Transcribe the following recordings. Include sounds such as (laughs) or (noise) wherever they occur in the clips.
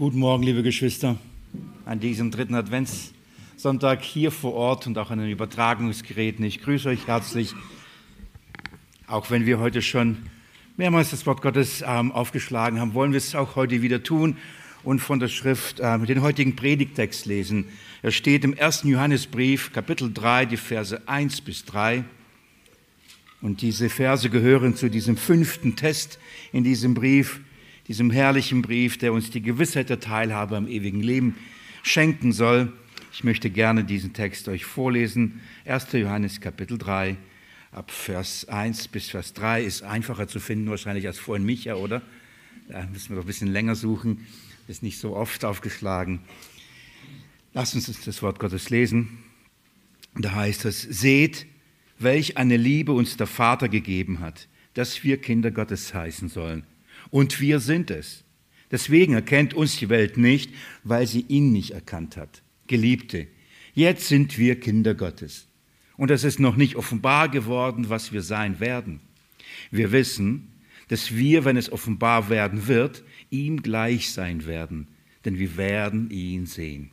Guten Morgen, liebe Geschwister, an diesem dritten Adventssonntag hier vor Ort und auch an den Übertragungsgeräten. Ich grüße euch herzlich, auch wenn wir heute schon mehrmals das Wort Gottes ähm, aufgeschlagen haben, wollen wir es auch heute wieder tun und von der Schrift äh, den heutigen Predigtext lesen. Er steht im ersten Johannesbrief, Kapitel 3, die Verse 1 bis 3. Und diese Verse gehören zu diesem fünften Test in diesem Brief diesem herrlichen Brief, der uns die Gewissheit der Teilhabe am ewigen Leben schenken soll. Ich möchte gerne diesen Text euch vorlesen. 1. Johannes Kapitel 3, ab Vers 1 bis Vers 3 ist einfacher zu finden wahrscheinlich als vorhin Micha, oder? Da müssen wir doch ein bisschen länger suchen. Ist nicht so oft aufgeschlagen. Lasst uns das Wort Gottes lesen. Da heißt es, seht, welch eine Liebe uns der Vater gegeben hat, dass wir Kinder Gottes heißen sollen. Und wir sind es. Deswegen erkennt uns die Welt nicht, weil sie ihn nicht erkannt hat. Geliebte, jetzt sind wir Kinder Gottes. Und es ist noch nicht offenbar geworden, was wir sein werden. Wir wissen, dass wir, wenn es offenbar werden wird, ihm gleich sein werden, denn wir werden ihn sehen,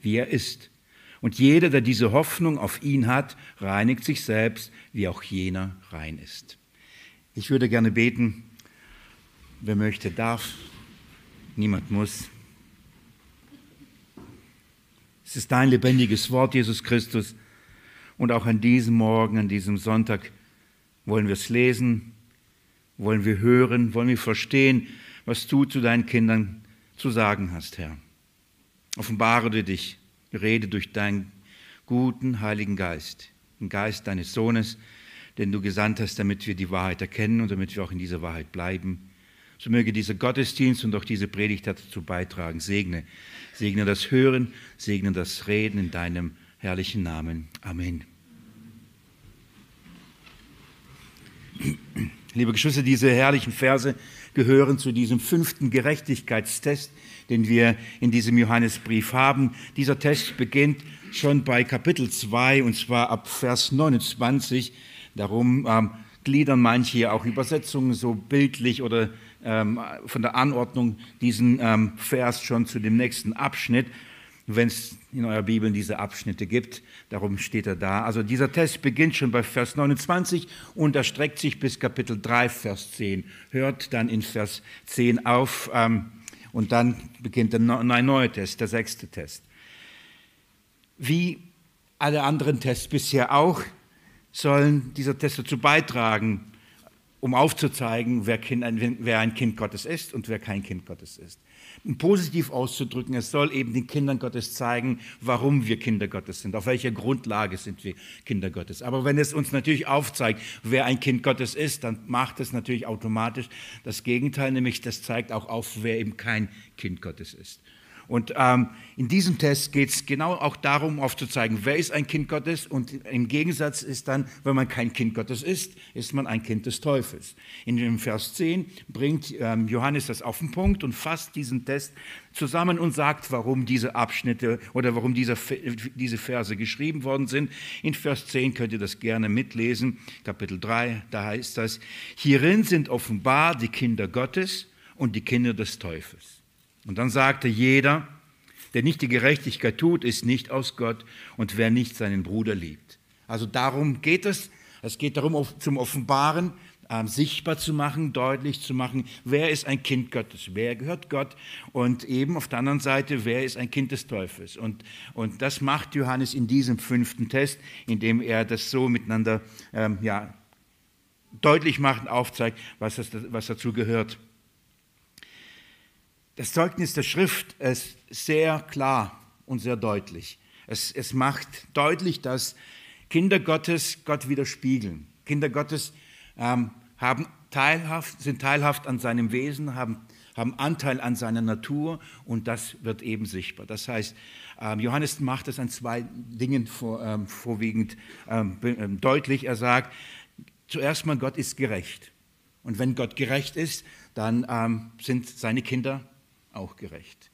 wie er ist. Und jeder, der diese Hoffnung auf ihn hat, reinigt sich selbst, wie auch jener rein ist. Ich würde gerne beten, Wer möchte, darf. Niemand muss. Es ist dein lebendiges Wort, Jesus Christus. Und auch an diesem Morgen, an diesem Sonntag wollen wir es lesen, wollen wir hören, wollen wir verstehen, was du zu deinen Kindern zu sagen hast, Herr. Offenbare du dich, rede durch deinen guten Heiligen Geist, den Geist deines Sohnes, den du gesandt hast, damit wir die Wahrheit erkennen und damit wir auch in dieser Wahrheit bleiben. So möge dieser Gottesdienst und auch diese Predigt dazu beitragen. Segne. Segne das Hören, segne das Reden in deinem herrlichen Namen. Amen. Liebe Geschwister, diese herrlichen Verse gehören zu diesem fünften Gerechtigkeitstest, den wir in diesem Johannesbrief haben. Dieser Test beginnt schon bei Kapitel 2 und zwar ab Vers 29. Darum ähm, gliedern manche auch Übersetzungen so bildlich oder ähm, von der Anordnung diesen ähm, Vers schon zu dem nächsten Abschnitt, wenn es in eurer Bibel diese Abschnitte gibt. Darum steht er da. Also dieser Test beginnt schon bei Vers 29 und erstreckt sich bis Kapitel 3, Vers 10. Hört dann in Vers 10 auf ähm, und dann beginnt der neue Test, der sechste Test. Wie alle anderen Tests bisher auch, sollen dieser Test dazu beitragen, um aufzuzeigen, wer, kind, wer, ein Kind Gottes ist und wer kein Kind Gottes ist. Um positiv auszudrücken, es soll eben den Kindern Gottes zeigen, warum wir Kinder Gottes sind, auf welcher Grundlage sind wir Kinder Gottes. Aber wenn es uns natürlich aufzeigt, wer ein Kind Gottes ist, dann macht es natürlich automatisch das Gegenteil, nämlich das zeigt auch auf, wer eben kein Kind Gottes ist. Und ähm, in diesem Test geht es genau auch darum, aufzuzeigen, wer ist ein Kind Gottes und im Gegensatz ist dann, wenn man kein Kind Gottes ist, ist man ein Kind des Teufels. In dem Vers 10 bringt ähm, Johannes das auf den Punkt und fasst diesen Test zusammen und sagt, warum diese Abschnitte oder warum diese, diese Verse geschrieben worden sind. In Vers 10 könnt ihr das gerne mitlesen, Kapitel 3, da heißt das, hierin sind offenbar die Kinder Gottes und die Kinder des Teufels. Und dann sagte jeder, der nicht die Gerechtigkeit tut, ist nicht aus Gott und wer nicht seinen Bruder liebt. Also darum geht es. Es geht darum, zum Offenbaren, äh, sichtbar zu machen, deutlich zu machen, wer ist ein Kind Gottes, wer gehört Gott und eben auf der anderen Seite, wer ist ein Kind des Teufels. Und, und das macht Johannes in diesem fünften Test, indem er das so miteinander ähm, ja, deutlich macht und aufzeigt, was, das, was dazu gehört. Das Zeugnis der Schrift ist sehr klar und sehr deutlich. Es, es macht deutlich, dass Kinder Gottes Gott widerspiegeln. Kinder Gottes ähm, haben teilhaft, sind teilhaft an seinem Wesen, haben, haben Anteil an seiner Natur und das wird eben sichtbar. Das heißt, ähm, Johannes macht es an zwei Dingen vor, ähm, vorwiegend ähm, ähm, deutlich. Er sagt, zuerst mal, Gott ist gerecht. Und wenn Gott gerecht ist, dann ähm, sind seine Kinder auch gerecht.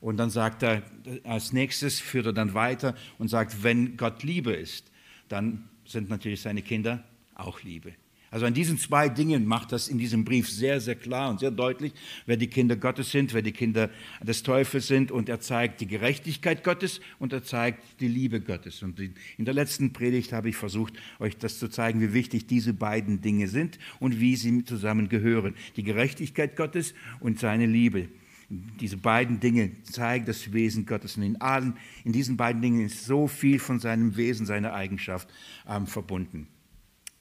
Und dann sagt er, als nächstes führt er dann weiter und sagt, wenn Gott Liebe ist, dann sind natürlich seine Kinder auch Liebe. Also an diesen zwei Dingen macht das in diesem Brief sehr, sehr klar und sehr deutlich, wer die Kinder Gottes sind, wer die Kinder des Teufels sind. Und er zeigt die Gerechtigkeit Gottes und er zeigt die Liebe Gottes. Und in der letzten Predigt habe ich versucht, euch das zu zeigen, wie wichtig diese beiden Dinge sind und wie sie zusammengehören. Die Gerechtigkeit Gottes und seine Liebe. Diese beiden Dinge zeigen das Wesen Gottes. Und in, allen, in diesen beiden Dingen ist so viel von seinem Wesen, seiner Eigenschaft ähm, verbunden.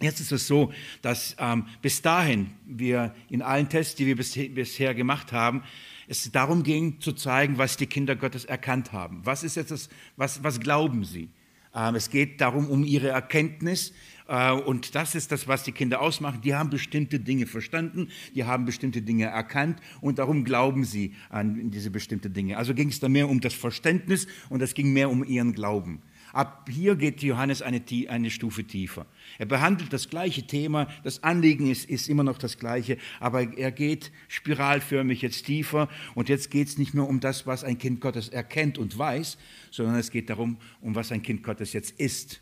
Jetzt ist es so, dass ähm, bis dahin wir in allen Tests, die wir bis, bisher gemacht haben, es darum ging zu zeigen, was die Kinder Gottes erkannt haben. Was ist jetzt das, was, was glauben sie? Ähm, es geht darum, um ihre Erkenntnis. Äh, und das ist das, was die Kinder ausmachen. Die haben bestimmte Dinge verstanden, die haben bestimmte Dinge erkannt und darum glauben sie an diese bestimmten Dinge. Also ging es da mehr um das Verständnis und es ging mehr um ihren Glauben. Ab hier geht Johannes eine, eine, Stufe tiefer. Er behandelt das gleiche Thema, das Anliegen ist, ist immer noch das gleiche, aber er geht spiralförmig jetzt tiefer und jetzt geht es nicht mehr um das, was ein Kind Gottes erkennt und weiß, sondern es geht darum, um was ein Kind Gottes jetzt ist.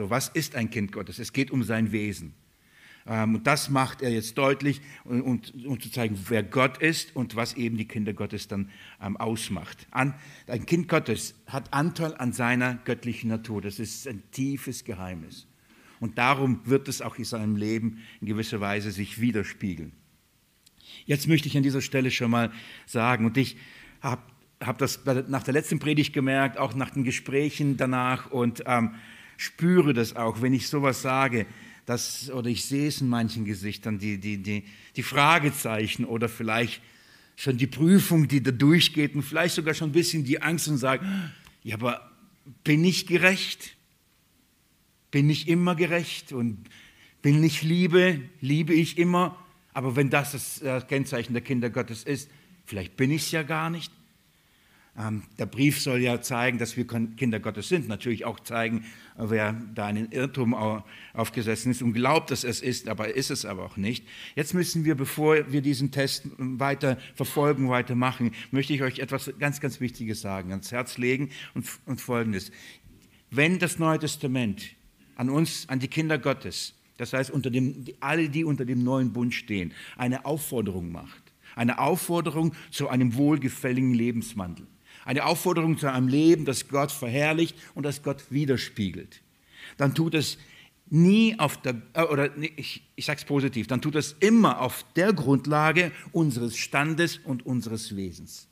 So, was ist ein Kind Gottes? Es geht um sein Wesen. Ähm, und das macht er jetzt deutlich, um, um, zu zeigen, wer Gott ist und was eben die Kinder Gottes dann ähm, ausmacht. Ein Kind Gottes hat Anteil an seiner göttlichen Natur. Das ist ein tiefes Geheimnis. Und darum wird es auch in seinem Leben in gewisser Weise sich widerspiegeln. Jetzt möchte ich an dieser Stelle schon mal sagen, und ich habe hab das nach der letzten Predigt gemerkt, auch nach den Gesprächen danach und ähm, spüre das auch, wenn ich sowas sage, dass, oder ich sehe es in manchen Gesichtern, die, die, die, die Fragezeichen oder vielleicht schon die Prüfung, die da durchgeht und vielleicht sogar schon ein bisschen die Angst und sagen, ja, aber bin ich gerecht? Bin ich immer gerecht? Und bin ich Liebe? Liebe ich immer? Aber wenn das das äh, Kennzeichen der Kinder Gottes ist, vielleicht bin ich es ja gar nicht. Ähm, der Brief soll ja zeigen, dass wir Kinder Gottes sind, natürlich auch zeigen, wer da einen Irrtum aufgesessen ist und glaubt, dass es ist, aber ist es aber auch nicht. Jetzt müssen wir, bevor wir diesen Test weiter verfolgen, weitermachen, möchte ich euch etwas ganz, ganz Wichtiges sagen, ans Herz legen und, und Folgendes. Wenn das Neue Testament an uns, an die Kinder Gottes, das heißt unter dem, alle, die unter dem neuen Bund stehen, eine Aufforderung macht, eine Aufforderung zu einem wohlgefälligen Lebenswandel, eine Aufforderung zu einem Leben, das Gott verherrlicht und das Gott widerspiegelt. Dann tut es nie auf der, äh, oder ich, ich sage es positiv, dann tut es immer auf der Grundlage unseres Standes und unseres Wesens.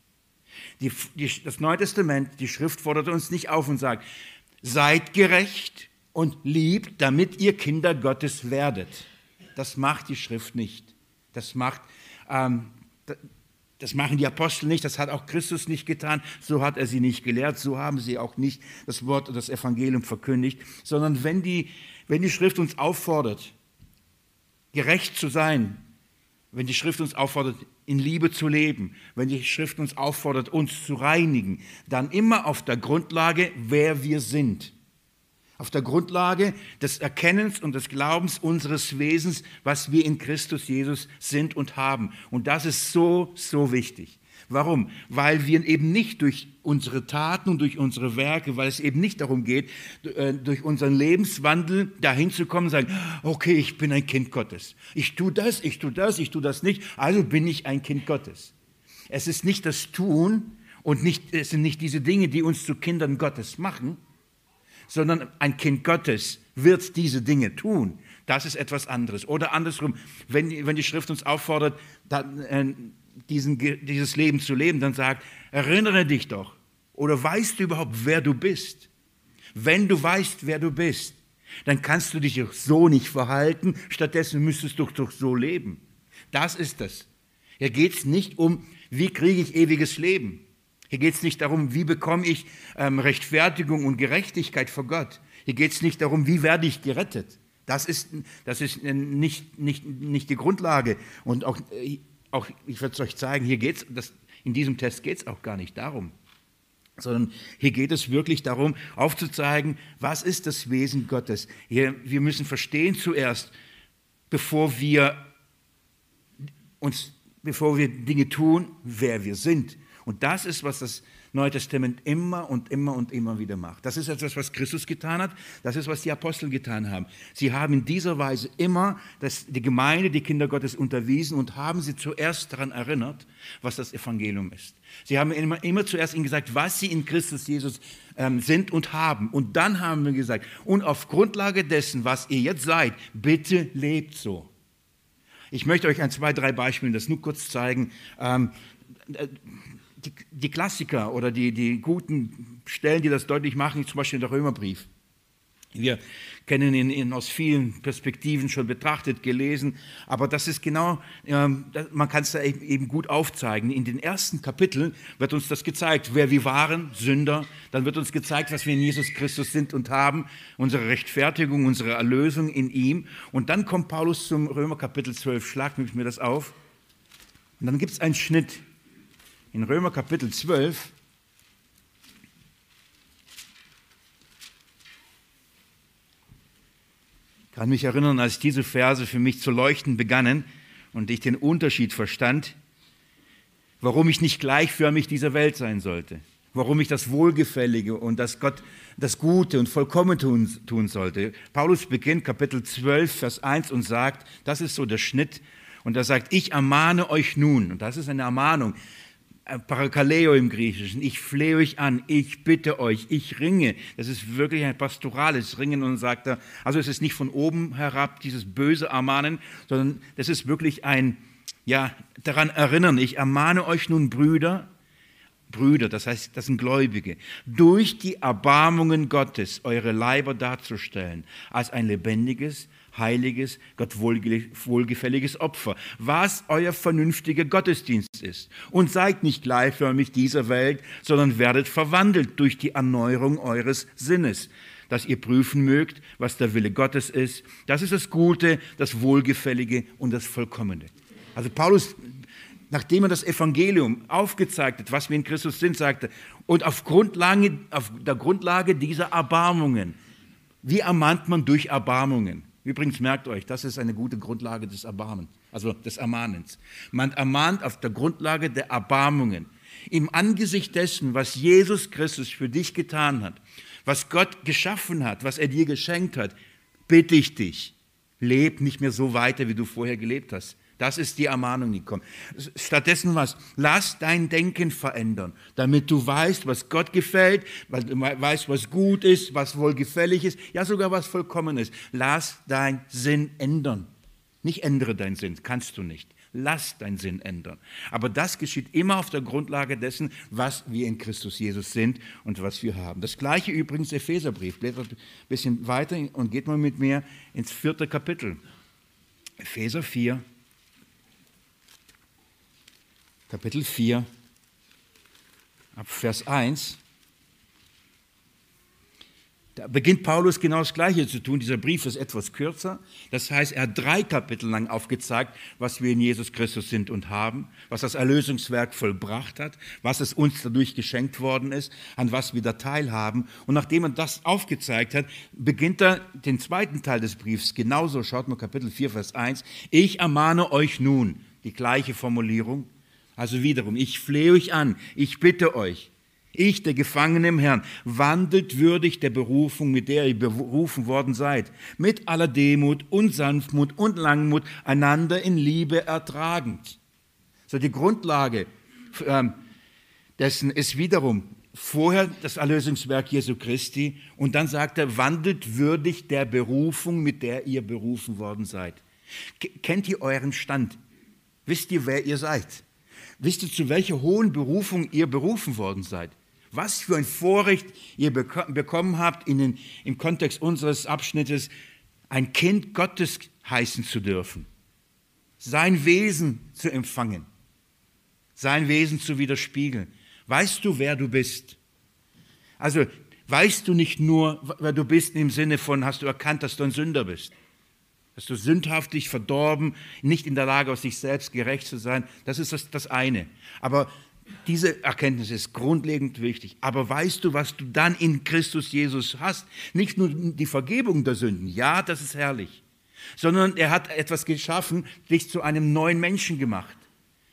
Die, die, das Neue Testament, die Schrift fordert uns nicht auf und sagt, seid gerecht und liebt, damit ihr Kinder Gottes werdet. Das macht die Schrift nicht. Das macht, ähm, das machen die Apostel nicht, das hat auch Christus nicht getan, so hat er sie nicht gelehrt, so haben sie auch nicht das Wort und das Evangelium verkündigt, sondern wenn die, wenn die Schrift uns auffordert, gerecht zu sein, wenn die Schrift uns auffordert, in Liebe zu leben, wenn die Schrift uns auffordert, uns zu reinigen, dann immer auf der Grundlage, wer wir sind auf der Grundlage des Erkennens und des Glaubens unseres Wesens, was wir in Christus Jesus sind und haben. Und das ist so, so wichtig. Warum? Weil wir eben nicht durch unsere Taten und durch unsere Werke, weil es eben nicht darum geht, äh, durch unseren Lebenswandel dahin zu kommen sagen, okay, ich bin ein Kind Gottes. Ich tue das, ich tue das, ich tue das nicht, also bin ich ein Kind Gottes. Es ist nicht das Tun und nicht, es sind nicht diese Dinge, die uns zu Kindern Gottes machen, sondern ein Kind Gottes wird diese Dinge tun. Das ist etwas anderes. Oder andersrum, wenn, wenn die Schrift uns auffordert, dann, äh, diesen, dieses Leben zu leben, dann sagt, erinnere dich doch. Oder weißt du überhaupt, wer du bist? Wenn du weißt, wer du bist, dann kannst du dich so nicht verhalten, stattdessen müsstest du doch so leben. Das ist das. Hier geht es nicht um, wie kriege ich ewiges Leben. Hier geht es nicht darum, wie bekomme ich ähm, Rechtfertigung und Gerechtigkeit vor Gott. Hier geht es nicht darum, wie werde ich gerettet. Das ist, das ist nicht, nicht, nicht die Grundlage. Und auch, äh, auch ich werde es euch zeigen, hier geht's, das, in diesem Test geht es auch gar nicht darum. Sondern hier geht es wirklich darum, aufzuzeigen, was ist das Wesen Gottes. Hier, wir müssen verstehen zuerst, bevor wir uns, bevor wir Dinge tun, wer wir sind. Und das ist, was das Neue Testament immer und immer und immer wieder macht. Das ist etwas, was Christus getan hat. Das ist, was die Apostel getan haben. Sie haben in dieser Weise immer das, die Gemeinde, die Kinder Gottes unterwiesen und haben sie zuerst daran erinnert, was das Evangelium ist. Sie haben immer, immer zuerst ihnen gesagt, was sie in Christus Jesus ähm, sind und haben. Und dann haben wir gesagt, und auf Grundlage dessen, was ihr jetzt seid, bitte lebt so. Ich möchte euch ein, zwei, drei Beispiele das nur kurz zeigen. Ähm, die, die Klassiker oder die, die guten Stellen, die das deutlich machen, zum Beispiel der Römerbrief. Wir kennen ihn, ihn, aus vielen Perspektiven schon betrachtet, gelesen, aber das ist genau, ähm, man kann es da eben gut aufzeigen. In den ersten Kapiteln wird uns das gezeigt, wer wir waren, Sünder, dann wird uns gezeigt, was wir in Jesus Christus sind und haben, unsere Rechtfertigung, unsere Erlösung in ihm. Und dann kommt Paulus zum Römer Kapitel 12, schlag mir das auf. Und dann gibt es einen Schnitt in Römer Kapitel 12. Ich kann mich erinnern, als diese Verse für mich zu leuchten begannen und ich den Unterschied verstand, warum ich nicht gleichförmig dieser Welt sein sollte, warum ich das Wohlgefällige und das Gott das Gute und vollkommen tun, tun sollte. Paulus beginnt Kapitel 12, Vers 1 und sagt, das ist so der Schnitt, und er sagt, ich ermahne euch nun, und das ist eine Ermahnung, Parakaleo im Griechischen. Ich flehe euch an, ich bitte euch, ich ringe. Das ist wirklich ein pastorales Ringen und sagt er, also es ist nicht von oben herab dieses böse Ermahnen, sondern das ist wirklich ein, ja, daran erinnern. Ich ermahne euch nun, Brüder, Brüder, das heißt, das sind Gläubige, durch die Erbarmungen Gottes eure Leiber darzustellen als ein lebendiges, heiliges, Gott wohlgefälliges Opfer, was euer vernünftiger Gottesdienst ist. Und seid nicht gleichförmig dieser Welt, sondern werdet verwandelt durch die Erneuerung eures Sinnes, dass ihr prüfen mögt, was der Wille Gottes ist. Das ist das Gute, das Wohlgefällige und das Vollkommene. Also Paulus, nachdem er das Evangelium aufgezeigt hat, was wir in Christus sind, sagte, und auf, Grundlage, auf der Grundlage dieser Erbarmungen, wie ermahnt man durch Erbarmungen? Übrigens merkt euch, das ist eine gute Grundlage des Erbarmens, also des Ermahnens. Man ermahnt auf der Grundlage der Erbarmungen. Im Angesicht dessen, was Jesus Christus für dich getan hat, was Gott geschaffen hat, was er dir geschenkt hat, bitte ich dich, leb nicht mehr so weiter, wie du vorher gelebt hast. Das ist die Ermahnung, die kommt. Stattdessen was? Lass dein Denken verändern, damit du weißt, was Gott gefällt, weil du weißt, was gut ist, was wohlgefällig ist, ja sogar was vollkommen ist. Lass dein Sinn ändern. Nicht ändere deinen Sinn, kannst du nicht. Lass deinen Sinn ändern. Aber das geschieht immer auf der Grundlage dessen, was wir in Christus Jesus sind und was wir haben. Das gleiche übrigens Epheserbrief. Blättert ein bisschen weiter und geht mal mit mir ins vierte Kapitel. Epheser 4. Kapitel 4, ab Vers 1. Da beginnt Paulus genau das Gleiche zu tun. Dieser Brief ist etwas kürzer. Das heißt, er hat drei Kapitel lang aufgezeigt, was wir in Jesus Christus sind und haben, was das Erlösungswerk vollbracht hat, was es uns dadurch geschenkt worden ist, an was wir da teilhaben. Und nachdem er das aufgezeigt hat, beginnt er den zweiten Teil des Briefs genauso. Schaut mal Kapitel 4, Vers 1. Ich ermahne euch nun, die gleiche Formulierung, also wiederum, ich flehe euch an, ich bitte euch, ich, der Gefangene im Herrn, wandelt würdig der Berufung, mit der ihr berufen worden seid, mit aller Demut und Sanftmut und Langmut, einander in Liebe ertragend. So die Grundlage ähm, dessen ist wiederum vorher das Erlösungswerk Jesu Christi und dann sagt er, wandelt würdig der Berufung, mit der ihr berufen worden seid. Kennt ihr euren Stand? Wisst ihr, wer ihr seid? Wisst ihr, zu welcher hohen Berufung ihr berufen worden seid? Was für ein Vorrecht ihr bekommen habt, in den, im Kontext unseres Abschnittes ein Kind Gottes heißen zu dürfen, sein Wesen zu empfangen, sein Wesen zu widerspiegeln. Weißt du, wer du bist? Also weißt du nicht nur, wer du bist im Sinne von, hast du erkannt, dass du ein Sünder bist? Dass du sündhaftig, verdorben, nicht in der Lage, aus sich selbst gerecht zu sein. Das ist das, das eine. Aber diese Erkenntnis ist grundlegend wichtig. Aber weißt du, was du dann in Christus Jesus hast? Nicht nur die Vergebung der Sünden, ja, das ist herrlich, sondern er hat etwas geschaffen, dich zu einem neuen Menschen gemacht.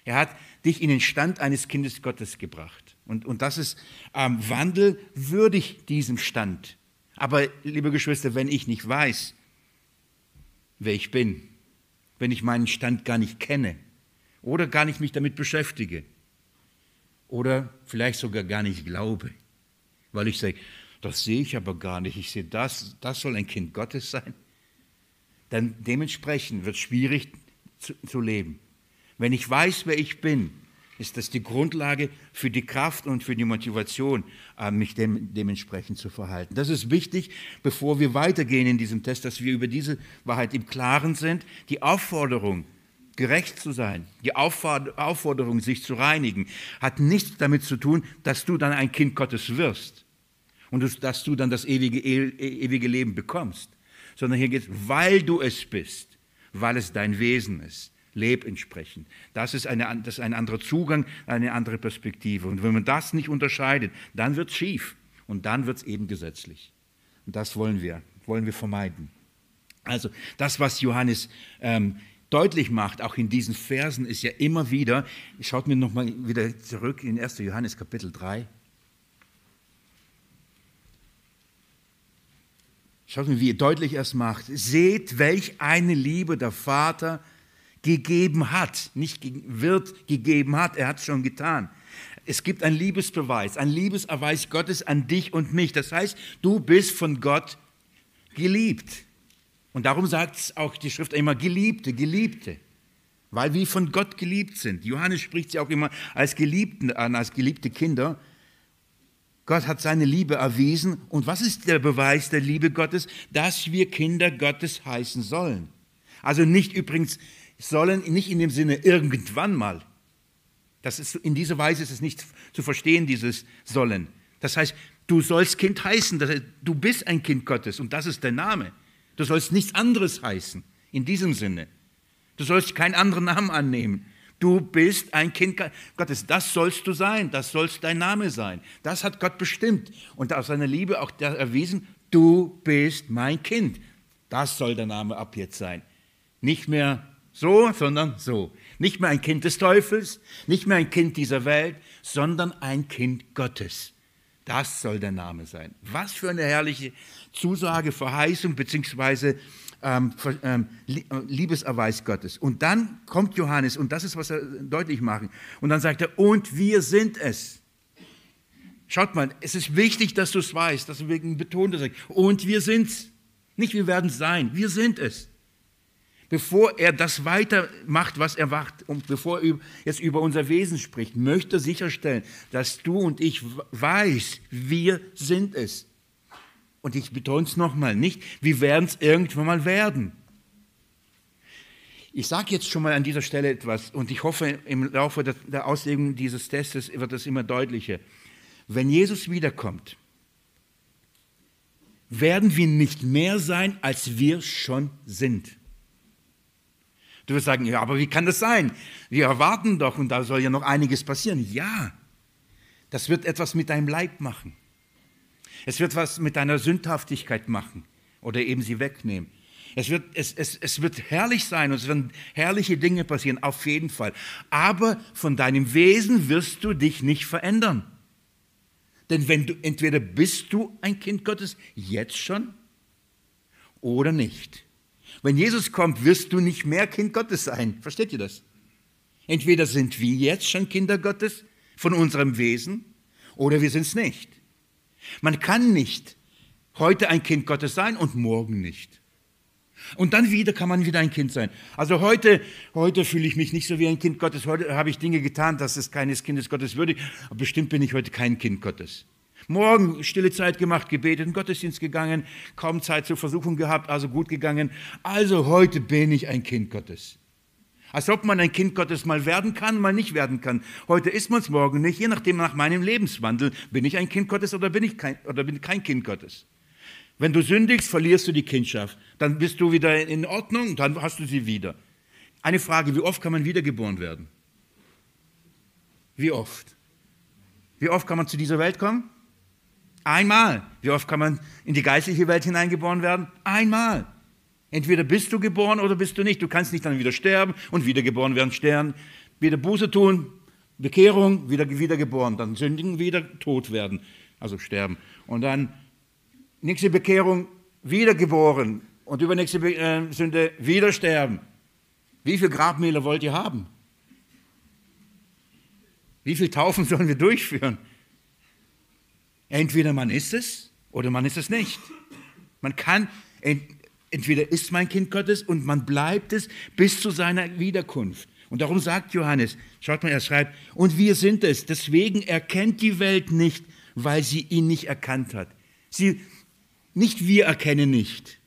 Er hat dich in den Stand eines Kindes Gottes gebracht. Und, und das ist ähm, Wandel würdig diesem Stand. Aber, liebe Geschwister, wenn ich nicht weiß, wer ich bin, wenn ich meinen Stand gar nicht kenne oder gar nicht mich damit beschäftige oder vielleicht sogar gar nicht glaube, weil ich sage, das sehe ich aber gar nicht, ich sehe das, das soll ein Kind Gottes sein, dann dementsprechend wird es schwierig zu, zu leben. Wenn ich weiß, wer ich bin, ist das die Grundlage für die Kraft und für die Motivation, äh, mich dem, dementsprechend zu verhalten. Das ist wichtig, bevor wir weitergehen in diesem Test, dass wir über diese Wahrheit im Klaren sind. Die Aufforderung, gerecht zu sein, die Aufforderung, sich zu reinigen, hat nichts damit zu tun, dass du dann ein Kind Gottes wirst und dass du dann das ewige, e, ewige Leben bekommst, sondern hier geht es, weil du es bist, weil es dein Wesen ist leb entsprechend. Das ist, eine, das ist ein anderer Zugang, eine andere Perspektive. Und wenn man das nicht unterscheidet, dann wird es schief und dann wird es eben gesetzlich. Und das wollen wir, wollen wir vermeiden. Also das, was Johannes ähm, deutlich macht, auch in diesen Versen, ist ja immer wieder, schaut mir nochmal wieder zurück in 1. Johannes Kapitel 3. Schaut mir, wie er deutlich es macht. Seht, welch eine Liebe der Vater gegeben hat, nicht wird gegeben hat, er hat es schon getan. Es gibt einen Liebesbeweis, ein Liebeserweis Gottes an dich und mich. Das heißt, du bist von Gott geliebt. Und darum sagt es auch die Schrift immer Geliebte, Geliebte, weil wir von Gott geliebt sind. Johannes spricht sie auch immer als Geliebten an, als geliebte Kinder. Gott hat seine Liebe erwiesen. Und was ist der Beweis der Liebe Gottes? Dass wir Kinder Gottes heißen sollen. Also nicht übrigens sollen nicht in dem Sinne irgendwann mal. Das ist, in dieser Weise ist es nicht zu verstehen, dieses sollen. Das heißt, du sollst Kind heißen, heißt, du bist ein Kind Gottes und das ist dein Name. Du sollst nichts anderes heißen, in diesem Sinne. Du sollst keinen anderen Namen annehmen. Du bist ein Kind Gottes. Das sollst du sein. Das sollst dein Name sein. Das hat Gott bestimmt und aus seiner Liebe auch erwiesen. Du bist mein Kind. Das soll der Name ab jetzt sein. Nicht mehr so, sondern so. Nicht mehr ein Kind des Teufels, nicht mehr ein Kind dieser Welt, sondern ein Kind Gottes. Das soll der Name sein. Was für eine herrliche Zusage, Verheißung beziehungsweise ähm, ähm, äh, Liebeserweis Gottes. Und dann kommt Johannes und das ist, was er deutlich machen. Und dann sagt er, und wir sind es. Schaut mal, es ist wichtig, dass du es weißt, dass du wegen betont hast. Und wir sind es. Nicht wir werden es sein, wir sind es bevor er das weitermacht, was er macht, und bevor er jetzt über unser Wesen spricht, möchte er sicherstellen, dass du und ich weiß, wir sind es. Und ich betone es nochmal, nicht, wir werden es irgendwann mal werden. Ich sage jetzt schon mal an dieser Stelle etwas und ich hoffe, im Laufe der Auslegung dieses Testes wird das immer deutlicher. Wenn Jesus wiederkommt, werden wir nicht mehr sein, als wir schon sind. Du wirst sagen, ja, aber wie kann das sein? Wir erwarten doch und da soll ja noch einiges passieren. Ja, das wird etwas mit deinem Leib machen. Es wird was mit deiner Sündhaftigkeit machen oder eben sie wegnehmen. Es wird, es, es, es wird herrlich sein und es werden herrliche Dinge passieren, auf jeden Fall. Aber von deinem Wesen wirst du dich nicht verändern. Denn wenn du, entweder bist du ein Kind Gottes jetzt schon oder nicht. Wenn Jesus kommt, wirst du nicht mehr Kind Gottes sein. Versteht ihr das? Entweder sind wir jetzt schon Kinder Gottes von unserem Wesen oder wir sind es nicht. Man kann nicht heute ein Kind Gottes sein und morgen nicht. Und dann wieder kann man wieder ein Kind sein. Also heute, heute fühle ich mich nicht so wie ein Kind Gottes. Heute habe ich Dinge getan, dass es keines Kindes Gottes würdig. Aber bestimmt bin ich heute kein Kind Gottes. Morgen stille Zeit gemacht, gebetet, in Gottesdienst gegangen, kaum Zeit zur Versuchung gehabt, also gut gegangen. Also heute bin ich ein Kind Gottes. Als ob man ein Kind Gottes mal werden kann, mal nicht werden kann. Heute ist man es, morgen nicht. Je nachdem, nach meinem Lebenswandel, bin ich ein Kind Gottes oder bin ich kein, oder bin kein Kind Gottes. Wenn du sündigst, verlierst du die Kindschaft. Dann bist du wieder in Ordnung, dann hast du sie wieder. Eine Frage, wie oft kann man wiedergeboren werden? Wie oft? Wie oft kann man zu dieser Welt kommen? Einmal. Wie oft kann man in die geistliche Welt hineingeboren werden? Einmal. Entweder bist du geboren oder bist du nicht. Du kannst nicht dann wieder sterben und wiedergeboren werden, sterben, wieder Buße tun, Bekehrung, wieder wiedergeboren, dann sündigen, wieder tot werden, also sterben. Und dann nächste Bekehrung, wiedergeboren und übernächste äh, Sünde, wieder sterben. Wie viele Grabmäler wollt ihr haben? Wie viele Taufen sollen wir durchführen? Entweder man ist es oder man ist es nicht. Man kann, entweder ist mein Kind Gottes und man bleibt es bis zu seiner Wiederkunft. Und darum sagt Johannes, schaut mal, er schreibt, und wir sind es, deswegen erkennt die Welt nicht, weil sie ihn nicht erkannt hat. Sie, nicht wir erkennen nicht.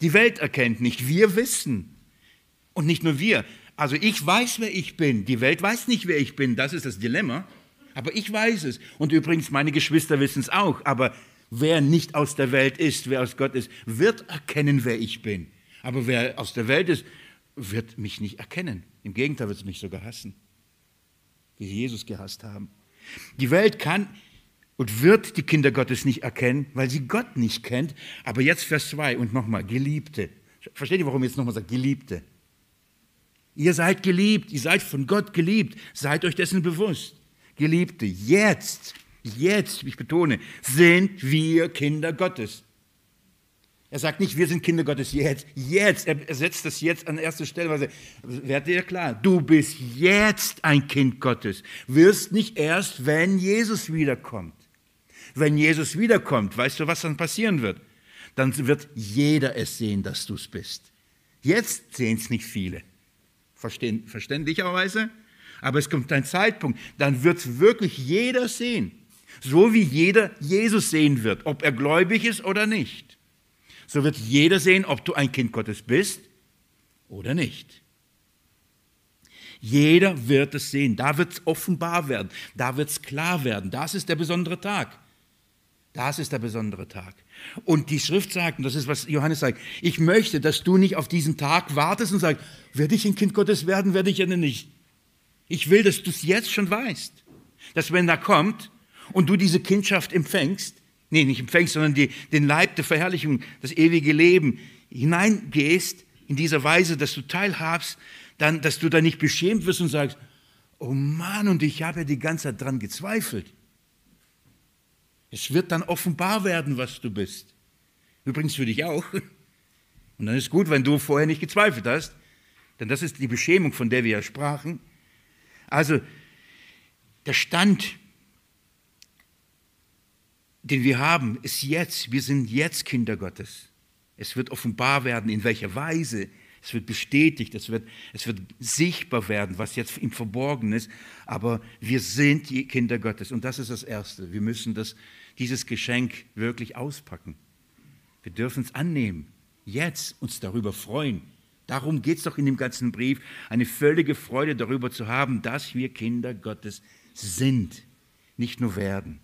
Die Welt erkennt nicht, wir wissen. Und nicht nur wir. Also ich weiß, wer ich bin. Die Welt weiß nicht, wer ich bin. Das ist das Dilemma. Aber ich weiß es. Und übrigens, meine Geschwister wissen es auch. Aber wer nicht aus der Welt ist, wer aus Gott ist, wird erkennen, wer ich bin. Aber wer aus der Welt ist, wird mich nicht erkennen. Im Gegenteil wird es mich sogar hassen, wie sie Jesus gehasst haben. Die Welt kann und wird die Kinder Gottes nicht erkennen, weil sie Gott nicht kennt. Aber jetzt Vers 2 und nochmal, Geliebte. Versteht ihr, warum ich jetzt nochmal sage, Geliebte? Ihr seid geliebt, ihr seid von Gott geliebt, seid euch dessen bewusst. Geliebte, jetzt, jetzt, ich betone, sind wir Kinder Gottes. Er sagt nicht, wir sind Kinder Gottes jetzt, jetzt. Er setzt das jetzt an erste Stelle, weil er, werd dir klar, du bist jetzt ein Kind Gottes. Wirst nicht erst, wenn Jesus wiederkommt. Wenn Jesus wiederkommt, weißt du, was dann passieren wird? Dann wird jeder es sehen, dass du es bist. Jetzt sehen es nicht viele. verständlicherweise. Aber es kommt ein Zeitpunkt, dann wird wirklich jeder sehen. So wie jeder Jesus sehen wird, ob er gläubig ist oder nicht. So wird jeder sehen, ob du ein Kind Gottes bist oder nicht. Jeder wird es sehen. Da wird es offenbar werden. Da wird es klar werden. Das ist der besondere Tag. Das ist der besondere Tag. Und die Schrift sagt, und das ist, was Johannes sagt, ich möchte, dass du nicht auf diesen Tag wartest und sagst, werde ich ein Kind Gottes werden, werde ich ja nicht. Ich will, dass du es jetzt schon weißt. Dass wenn er kommt und du diese Kindschaft empfängst, nee, nicht empfängst, sondern die, den Leib der Verherrlichung, das ewige Leben hineingehst, in dieser Weise, dass du teilhabst, dann, dass du da nicht beschämt wirst und sagst, oh Mann, und ich habe ja die ganze Zeit dran gezweifelt. Es wird dann offenbar werden, was du bist. Übrigens für dich auch. Und dann ist gut, wenn du vorher nicht gezweifelt hast, denn das ist die Beschämung, von der wir ja sprachen. Also der Stand, den wir haben, ist jetzt. Wir sind jetzt Kinder Gottes. Es wird offenbar werden, in welcher Weise. Es wird bestätigt, es wird, es wird sichtbar werden, was jetzt im Verborgenen ist. Aber wir sind die Kinder Gottes. Und das ist das Erste. Wir müssen das, dieses Geschenk wirklich auspacken. Wir dürfen es annehmen. Jetzt uns darüber freuen. Darum geht es doch in dem ganzen Brief, eine völlige Freude darüber zu haben, dass wir Kinder Gottes sind, nicht nur werden.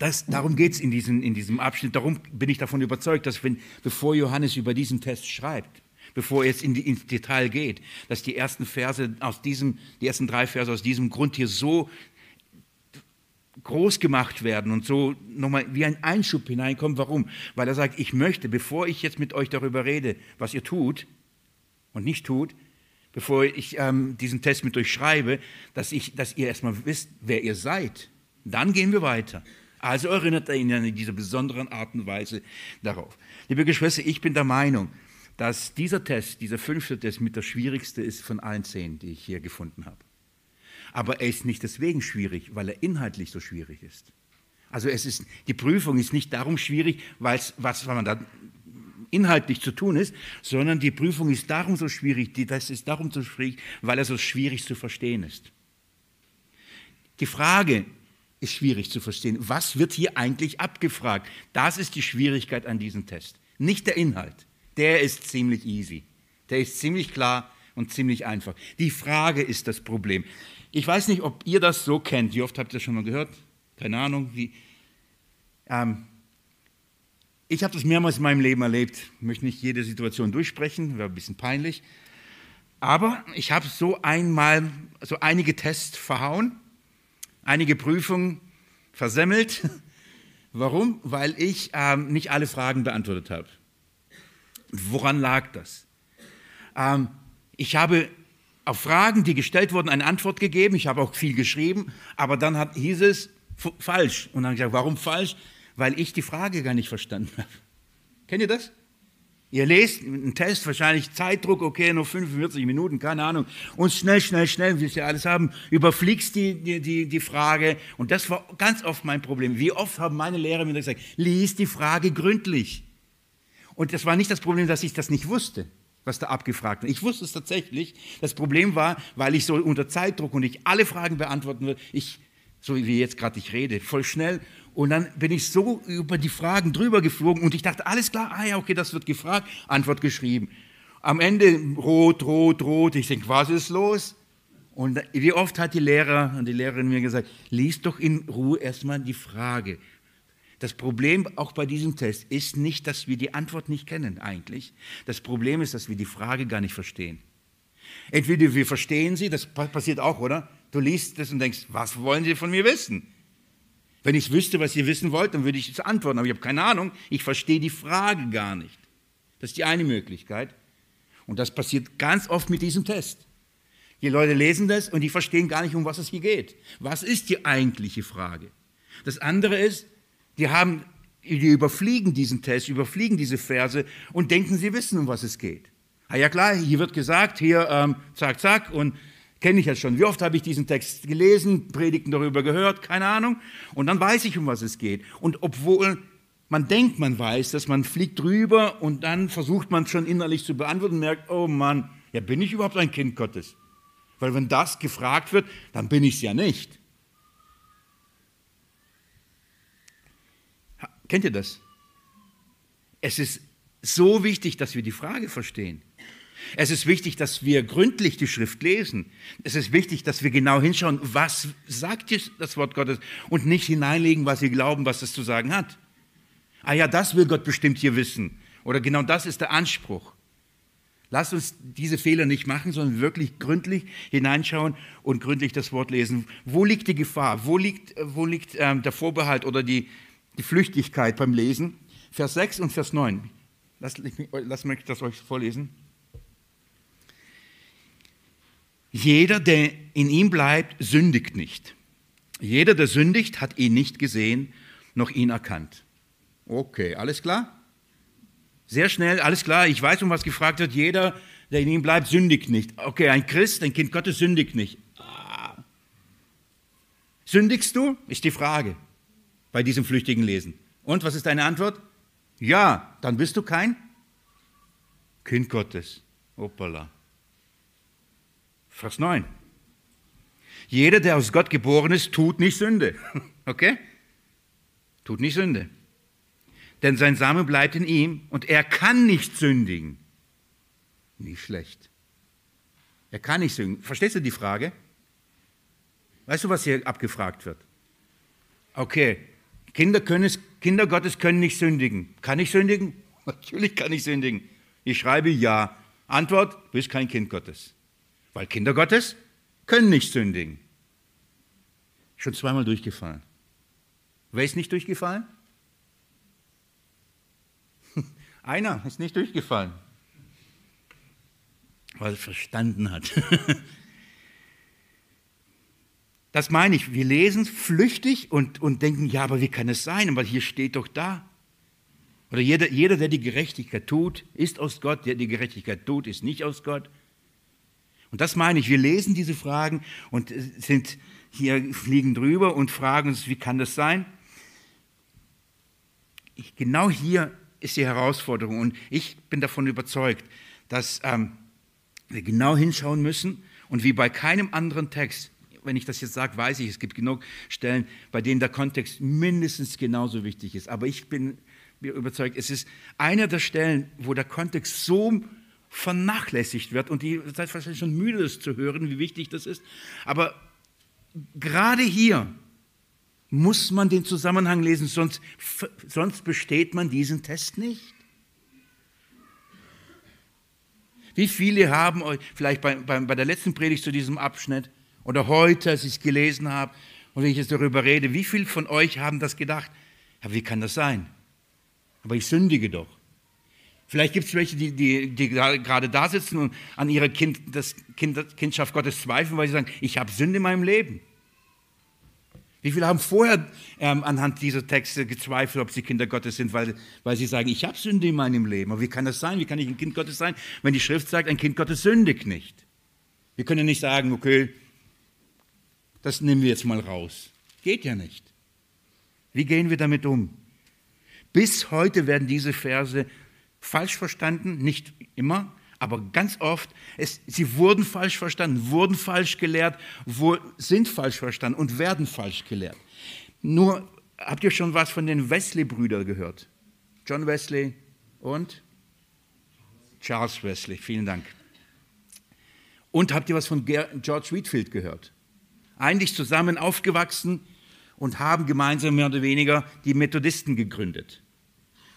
Das, darum geht es in diesem, in diesem Abschnitt. Darum bin ich davon überzeugt, dass wenn, bevor Johannes über diesen Test schreibt, bevor er jetzt in die, ins Detail geht, dass die ersten Verse aus diesem, die ersten drei Verse aus diesem Grund hier so groß gemacht werden und so nochmal wie ein Einschub hineinkommt. Warum? Weil er sagt, ich möchte, bevor ich jetzt mit euch darüber rede, was ihr tut und nicht tut, bevor ich ähm, diesen Test mit euch schreibe, dass, ich, dass ihr erstmal wisst, wer ihr seid. Dann gehen wir weiter. Also erinnert er ihn in dieser besonderen Art und Weise darauf. Liebe Geschwister, ich bin der Meinung, dass dieser Test, dieser fünfte Test mit der schwierigste ist von allen zehn, die ich hier gefunden habe. Aber er ist nicht deswegen schwierig, weil er inhaltlich so schwierig ist. Also es ist, die Prüfung ist nicht darum schwierig, weil was man da inhaltlich zu tun ist, sondern die Prüfung ist darum so schwierig, die, das ist darum so schwierig, weil er so schwierig zu verstehen ist. Die Frage ist schwierig zu verstehen. Was wird hier eigentlich abgefragt? Das ist die Schwierigkeit an diesem Test. Nicht der Inhalt. Der ist ziemlich easy. Der ist ziemlich klar und ziemlich einfach. Die Frage ist das Problem. Ich weiß nicht, ob ihr das so kennt. Wie oft habt ihr das schon mal gehört? Keine Ahnung. Wie, ähm, ich habe das mehrmals in meinem Leben erlebt. Ich möchte nicht jede Situation durchsprechen, wäre ein bisschen peinlich. Aber ich habe so einmal, so einige Tests verhauen, einige Prüfungen versemmelt. (laughs) Warum? Weil ich ähm, nicht alle Fragen beantwortet habe. Woran lag das? Ähm, ich habe auf Fragen, die gestellt wurden, eine Antwort gegeben. Ich habe auch viel geschrieben, aber dann hat, hieß es falsch. Und dann habe ich gesagt, warum falsch? Weil ich die Frage gar nicht verstanden habe. Kennt ihr das? Ihr lest einen Test, wahrscheinlich Zeitdruck, okay, nur 45 Minuten, keine Ahnung. Und schnell, schnell, schnell, wie Sie alles haben, überfliegst die, die, die, die Frage. Und das war ganz oft mein Problem. Wie oft haben meine Lehrer mir gesagt, lies die Frage gründlich. Und das war nicht das Problem, dass ich das nicht wusste, was da abgefragt wird. Ich wusste es tatsächlich. Das Problem war, weil ich so unter Zeitdruck und ich alle Fragen beantworten würde, ich, so wie jetzt gerade ich rede, voll schnell und dann bin ich so über die Fragen drüber geflogen und ich dachte, alles klar, ah ja, okay, das wird gefragt, Antwort geschrieben. Am Ende rot, rot, rot. Ich denke, was ist los? Und wie oft hat die Lehrer und die Lehrerin mir gesagt, lies doch in Ruhe erstmal die Frage. Das Problem auch bei diesem Test ist nicht, dass wir die Antwort nicht kennen eigentlich. Das Problem ist, dass wir die Frage gar nicht verstehen. Entweder wir verstehen sie, das passiert auch, oder? Du liest das und denkst, was wollen sie von mir wissen? Wenn ich wüsste, was ihr wissen wollt, dann würde ich es antworten, aber ich habe keine Ahnung, ich verstehe die Frage gar nicht. Das ist die eine Möglichkeit. Und das passiert ganz oft mit diesem Test. Die Leute lesen das und die verstehen gar nicht, um was es hier geht. Was ist die eigentliche Frage? Das andere ist, die haben, die überfliegen diesen Test, überfliegen diese Verse und denken, sie wissen, um was es geht. Ah ja klar, hier wird gesagt, hier ähm, zack, zack und Kenne ich ja schon. Wie oft habe ich diesen Text gelesen, Predigten darüber gehört, keine Ahnung. Und dann weiß ich, um was es geht. Und obwohl man denkt, man weiß das, man fliegt drüber und dann versucht man schon innerlich zu beantworten merkt, oh Mann, ja, bin ich überhaupt ein Kind Gottes? Weil wenn das gefragt wird, dann bin ich es ja nicht. Kennt ihr das? Es ist so wichtig, dass wir die Frage verstehen. Es ist wichtig, dass wir gründlich die Schrift lesen. Es ist wichtig, dass wir genau hinschauen, was sagt das Wort Gottes und nicht hineinlegen, was wir glauben, was es zu sagen hat. Ah ja, das will Gott bestimmt hier wissen. Oder genau das ist der Anspruch. Lasst uns diese Fehler nicht machen, sondern wirklich gründlich hineinschauen und gründlich das Wort lesen. Wo liegt die Gefahr? Wo liegt, wo liegt ähm, der Vorbehalt oder die, die Flüchtigkeit beim Lesen? Vers 6 und Vers 9. Lasst, lasst mich das euch vorlesen. Jeder, der in ihm bleibt, sündigt nicht. Jeder, der sündigt, hat ihn nicht gesehen, noch ihn erkannt. Okay, alles klar? Sehr schnell, alles klar. Ich weiß, um was gefragt wird. Jeder, der in ihm bleibt, sündigt nicht. Okay, ein Christ, ein Kind Gottes sündigt nicht. Ah. Sündigst du? Ist die Frage bei diesem flüchtigen Lesen. Und was ist deine Antwort? Ja, dann bist du kein Kind Gottes. Hoppala. Vers 9. Jeder, der aus Gott geboren ist, tut nicht Sünde. (laughs) Okay? Tut nicht Sünde. Denn sein Same bleibt in ihm und er kann nicht sündigen. Nicht schlecht. Er kann nicht sündigen. Verstehst du die Frage? Weißt du, was hier abgefragt wird? Okay, Kinder, können es, Kinder Gottes können nicht sündigen. Kann ich sündigen? (laughs) Natürlich kann ich sündigen. Ich schreibe ja. Antwort, du bist kein Kind Gottes. Weil Kinder Gottes können nicht sündigen. Schon zweimal durchgefallen. Wer ist nicht durchgefallen? (laughs) Einer ist nicht durchgefallen, weil er verstanden hat. (laughs) Das meine ich, wir lesen flüchtig und, und denken, ja, aber wie kann es sein? Aber hier steht doch da. Oder jeder, jeder, der die Gerechtigkeit tut, ist aus Gott, der die Gerechtigkeit tut, ist nicht aus Gott. Und das meine ich, wir lesen diese Fragen und sind hier, fliegen drüber und fragen uns, wie kann das sein? Ich, genau hier ist die Herausforderung und ich bin davon überzeugt, dass ähm, wir genau hinschauen müssen und wie bei keinem anderen Text, wenn ich das jetzt sage, weiß ich, es gibt genug Stellen, bei denen der Kontext mindestens genauso wichtig ist. Aber ich bin überzeugt, es ist einer der Stellen, wo der Kontext so vernachlässigt wird. Und ihr seid wahrscheinlich schon müde, das zu hören, wie wichtig das ist. Aber gerade hier muss man den Zusammenhang lesen, sonst, sonst besteht man diesen Test nicht. Wie viele haben euch, vielleicht bei, bei, bei der letzten Predigt zu diesem Abschnitt oder heute, als ich es gelesen habe und wenn ich jetzt darüber rede, wie viele von euch haben das gedacht? Ja, wie kann das sein? Aber ich sündige doch. Vielleicht gibt es welche, die, die, die, gerade da sitzen und an ihrer kind, das kind, Kindschaft Gottes zweifeln, weil sie sagen, ich habe Sünde in meinem Leben. Wie viele haben vorher ähm, anhand dieser Texte gezweifelt, ob sie Kinder Gottes sind, weil, weil sie sagen, ich habe Sünde in meinem Leben. Aber wie kann das sein? Wie kann ich ein Kind Gottes sein, wenn die Schrift sagt, ein Kind Gottes sündigt nicht? Wir können nicht sagen, okay, das nehmen wir jetzt mal raus. Geht ja nicht. Wie gehen wir damit um? Bis heute werden diese Verse falsch verstanden, nicht immer, aber ganz oft, es, sie wurden falsch verstanden, wurden falsch gelehrt, sind falsch verstanden und werden falsch gelehrt. Nur, habt ihr schon was von den Wesley-Brüdern gehört? John Wesley und Charles Wesley, vielen Dank. Und habt ihr was von George Wheatfield gehört? Eigentlich zusammen aufgewachsen und haben gemeinsam mehr oder weniger die Methodisten gegründet.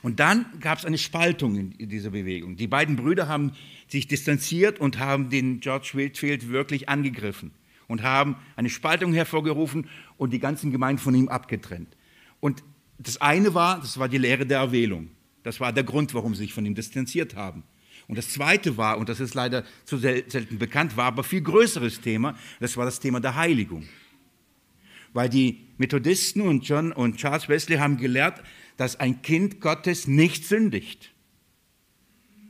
Und dann gab es eine Spaltung in dieser Bewegung. Die beiden Brüder haben sich distanziert und haben den George Whitfield wirklich angegriffen und haben eine Spaltung hervorgerufen und die ganzen Gemeinden von ihm abgetrennt. Und das eine war, das war die Lehre der Erwählung. Das war der Grund, warum sie sich von ihm distanziert haben. Und das zweite war, und das ist leider zu selten bekannt, war aber viel größeres Thema, das war das Thema der Heiligung. Weil die Methodisten und John und Charles Wesley haben gelehrt, dass ein Kind Gottes nicht sündigt.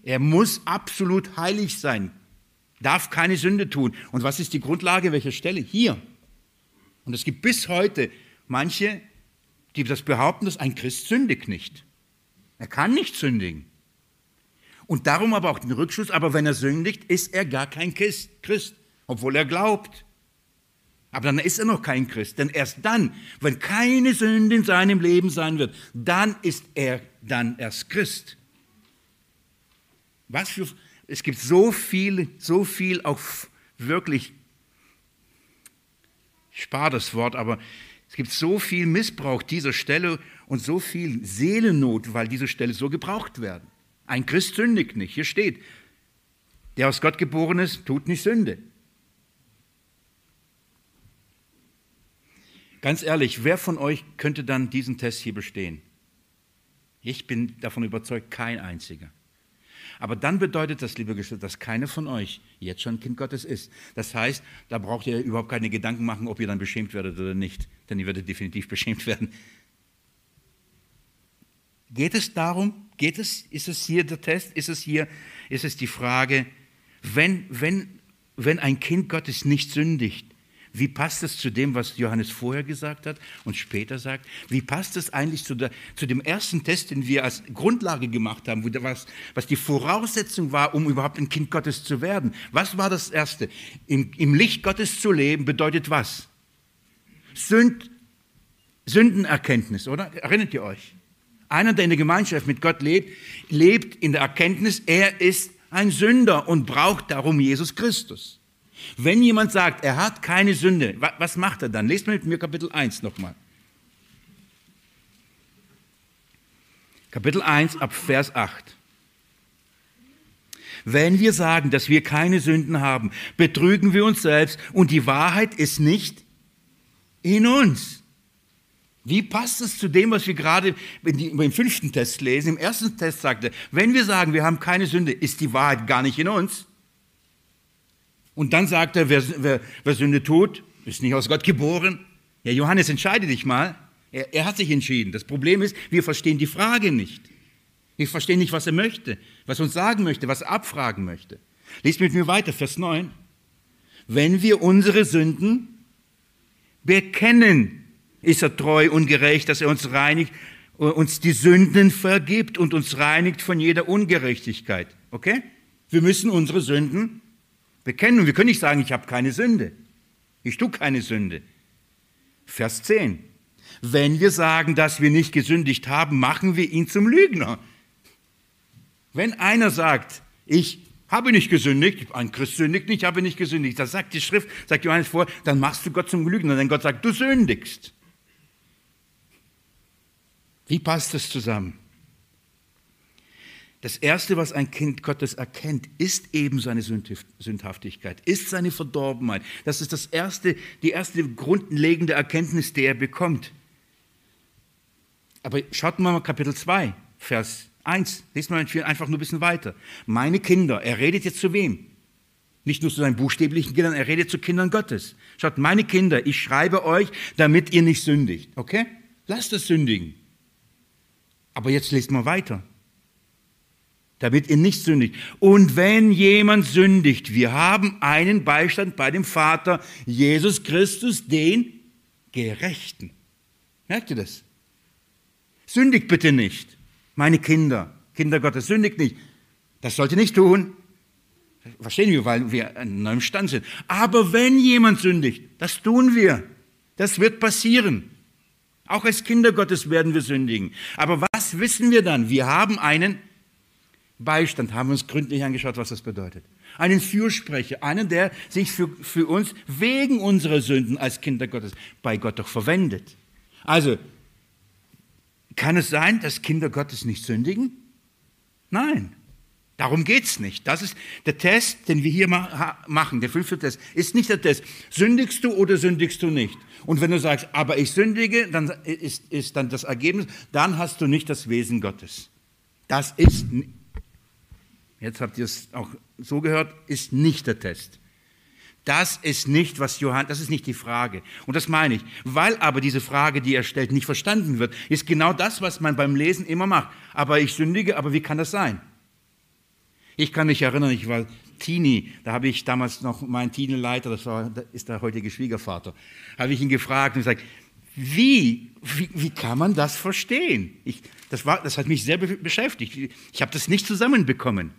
Er muss absolut heilig sein, darf keine Sünde tun. Und was ist die Grundlage? Welcher Stelle? Hier. Und es gibt bis heute manche, die das behaupten, dass ein Christ sündigt nicht. Er kann nicht sündigen. Und darum aber auch den Rückschluss, aber wenn er sündigt, ist er gar kein Christ, obwohl er glaubt. Aber dann ist er noch kein Christ, denn erst dann, wenn keine Sünde in seinem Leben sein wird, dann ist er dann erst Christ. Was für, es gibt so viel, so viel auch wirklich, ich spare das Wort, aber es gibt so viel Missbrauch dieser Stelle und so viel Seelennot, weil diese Stelle so gebraucht werden. Ein Christ sündigt nicht. Hier steht, der aus Gott geboren ist, tut nicht Sünde. Ganz ehrlich, wer von euch könnte dann diesen Test hier bestehen? Ich bin davon überzeugt, kein einziger. Aber dann bedeutet das, liebe Geschwister, dass keiner von euch jetzt schon Kind Gottes ist. Das heißt, da braucht ihr überhaupt keine Gedanken machen, ob ihr dann beschämt werdet oder nicht, denn ihr werdet definitiv beschämt werden. Geht es darum, geht es, ist es hier der Test, ist es hier, ist es die Frage, wenn, wenn, wenn ein Kind Gottes nicht sündigt, wie passt es zu dem, was Johannes vorher gesagt hat und später sagt? Wie passt es eigentlich zu, der, zu dem ersten Test, den wir als Grundlage gemacht haben, was, was die Voraussetzung war, um überhaupt ein Kind Gottes zu werden? Was war das Erste? Im, im Licht Gottes zu leben bedeutet was? Sünd, Sündenerkenntnis, oder? Erinnert ihr euch? Einer, der in der Gemeinschaft mit Gott lebt, lebt in der Erkenntnis, er ist ein Sünder und braucht darum Jesus Christus. Wenn jemand sagt, er hat keine Sünde, was macht er dann? Lest mal mit mir Kapitel 1 nochmal. Kapitel 1 ab Vers 8. Wenn wir sagen, dass wir keine Sünden haben, betrügen wir uns selbst und die Wahrheit ist nicht in uns. Wie passt es zu dem, was wir gerade im fünften Test lesen? Im ersten Test sagte, wenn wir sagen, wir haben keine Sünde, ist die Wahrheit gar nicht in uns. Und dann sagt er, wer, wer, wer Sünde tut, ist nicht aus Gott geboren. Ja, Johannes, entscheide dich mal. Er, er hat sich entschieden. Das Problem ist, wir verstehen die Frage nicht. Wir verstehen nicht, was er möchte, was er uns sagen möchte, was er abfragen möchte. Lies mit mir weiter, Vers 9. Wenn wir unsere Sünden bekennen, ist er treu und gerecht, dass er uns reinigt, uns die Sünden vergibt und uns reinigt von jeder Ungerechtigkeit. Okay? Wir müssen unsere Sünden bekennen. Und wir können nicht sagen, ich habe keine Sünde. Ich tue keine Sünde. Vers 10. Wenn wir sagen, dass wir nicht gesündigt haben, machen wir ihn zum Lügner. Wenn einer sagt, ich habe nicht gesündigt, ein Christ sündigt nicht, habe nicht gesündigt, das sagt die Schrift, sagt Johannes vor, dann machst du Gott zum Lügner, denn Gott sagt, du sündigst. Wie passt das zusammen? Das Erste, was ein Kind Gottes erkennt, ist eben seine Sündhaftigkeit, ist seine Verdorbenheit. Das ist das erste, die erste grundlegende Erkenntnis, die er bekommt. Aber schaut mal Kapitel 2, Vers 1, lest mal einfach nur ein bisschen weiter. Meine Kinder, er redet jetzt zu wem? Nicht nur zu seinen buchstäblichen Kindern, er redet zu Kindern Gottes. Schaut, meine Kinder, ich schreibe euch, damit ihr nicht sündigt. Okay? Lasst es sündigen. Aber jetzt lest mal weiter. Damit ihr nicht sündigt. Und wenn jemand sündigt, wir haben einen Beistand bei dem Vater, Jesus Christus, den Gerechten. Merkt ihr das? Sündigt bitte nicht, meine Kinder, Kinder Gottes, sündigt nicht. Das sollt ihr nicht tun. Verstehen wir, weil wir in neuen Stand sind. Aber wenn jemand sündigt, das tun wir. Das wird passieren. Auch als Kinder Gottes werden wir sündigen. Aber was wissen wir dann? Wir haben einen Beistand, haben uns gründlich angeschaut, was das bedeutet. Einen Fürsprecher, einen, der sich für, für uns wegen unserer Sünden als Kinder Gottes bei Gott doch verwendet. Also, kann es sein, dass Kinder Gottes nicht sündigen? Nein. Darum geht es nicht. Das ist der Test, den wir hier machen, der fünfte Test, ist nicht der Test. Sündigst du oder sündigst du nicht? Und wenn du sagst, aber ich sündige, dann ist, ist dann das Ergebnis, dann hast du nicht das Wesen Gottes. Das ist, jetzt habt ihr es auch so gehört, ist nicht der Test. Das ist nicht, was Johann, das ist nicht die Frage. Und das meine ich. Weil aber diese Frage, die er stellt, nicht verstanden wird, ist genau das, was man beim Lesen immer macht. Aber ich sündige, aber wie kann das sein? Ich kann mich erinnern, ich war Teenie, da habe ich damals noch meinen Teenie-Leiter, das war, ist der heutige Schwiegervater, habe ich ihn gefragt und gesagt, wie, wie, wie kann man das verstehen? Ich, das, war, das hat mich sehr beschäftigt. Ich habe das nicht zusammenbekommen.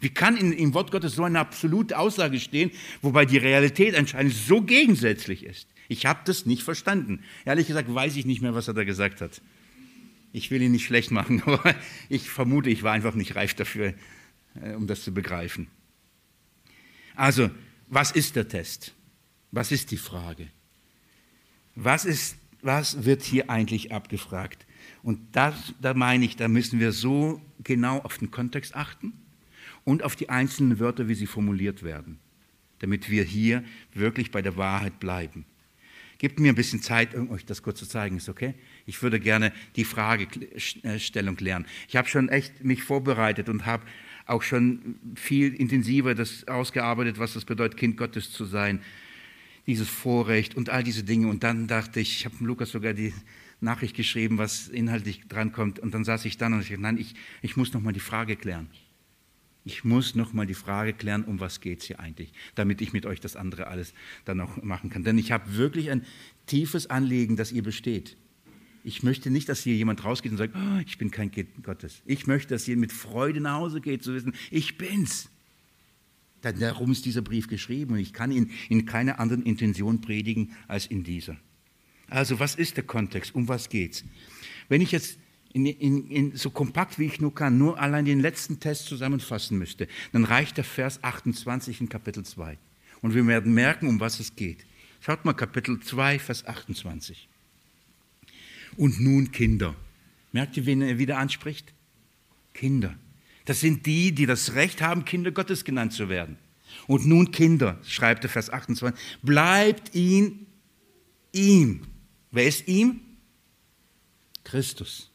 Wie kann in, im Wort Gottes so eine absolute Aussage stehen, wobei die Realität anscheinend so gegensätzlich ist? Ich habe das nicht verstanden. Ehrlich gesagt weiß ich nicht mehr, was er da gesagt hat. Ich will ihn nicht schlecht machen, (laughs) aber ich vermute, ich war einfach nicht reif dafür, um das zu begreifen. Also, was ist der Test? Was ist die Frage? Was, ist, was wird hier eigentlich abgefragt? Und das, da meine ich, da müssen wir so genau auf den Kontext achten und auf die einzelnen Wörter, wie sie formuliert werden, damit wir hier wirklich bei der Wahrheit bleiben. Gebt mir ein bisschen Zeit, um euch das kurz zu zeigen, ist okay? Ich würde gerne die Fragestellung lernen. Ich habe schon echt mich vorbereitet und habe auch schon viel intensiver das ausgearbeitet, was das bedeutet, Kind Gottes zu sein, dieses Vorrecht und all diese Dinge. Und dann dachte ich, ich habe Lukas sogar die Nachricht geschrieben, was inhaltlich drankommt. Und dann saß ich dann und ich dachte, nein, ich, ich muss nochmal die Frage klären. Ich muss nochmal die Frage klären, um was geht es hier eigentlich, damit ich mit euch das andere alles dann auch machen kann. Denn ich habe wirklich ein tiefes Anliegen, dass ihr besteht. Ich möchte nicht, dass hier jemand rausgeht und sagt, oh, ich bin kein Kind Gottes. Ich möchte, dass ihr mit Freude nach Hause geht, zu wissen, ich bin's. Darum ist dieser Brief geschrieben und ich kann ihn in keiner anderen Intention predigen als in dieser. Also was ist der Kontext? Um was geht's? Wenn ich jetzt in, in, in, so kompakt wie ich nur kann, nur allein den letzten Test zusammenfassen müsste, dann reicht der Vers 28 in Kapitel 2. Und wir werden merken, um was es geht. Schaut mal Kapitel 2, Vers 28. Und nun Kinder. Merkt ihr, wen er wieder anspricht? Kinder. Das sind die, die das Recht haben, Kinder Gottes genannt zu werden. Und nun Kinder, schreibt der Vers 28, bleibt ihn ihm. Wer ist ihm? Christus.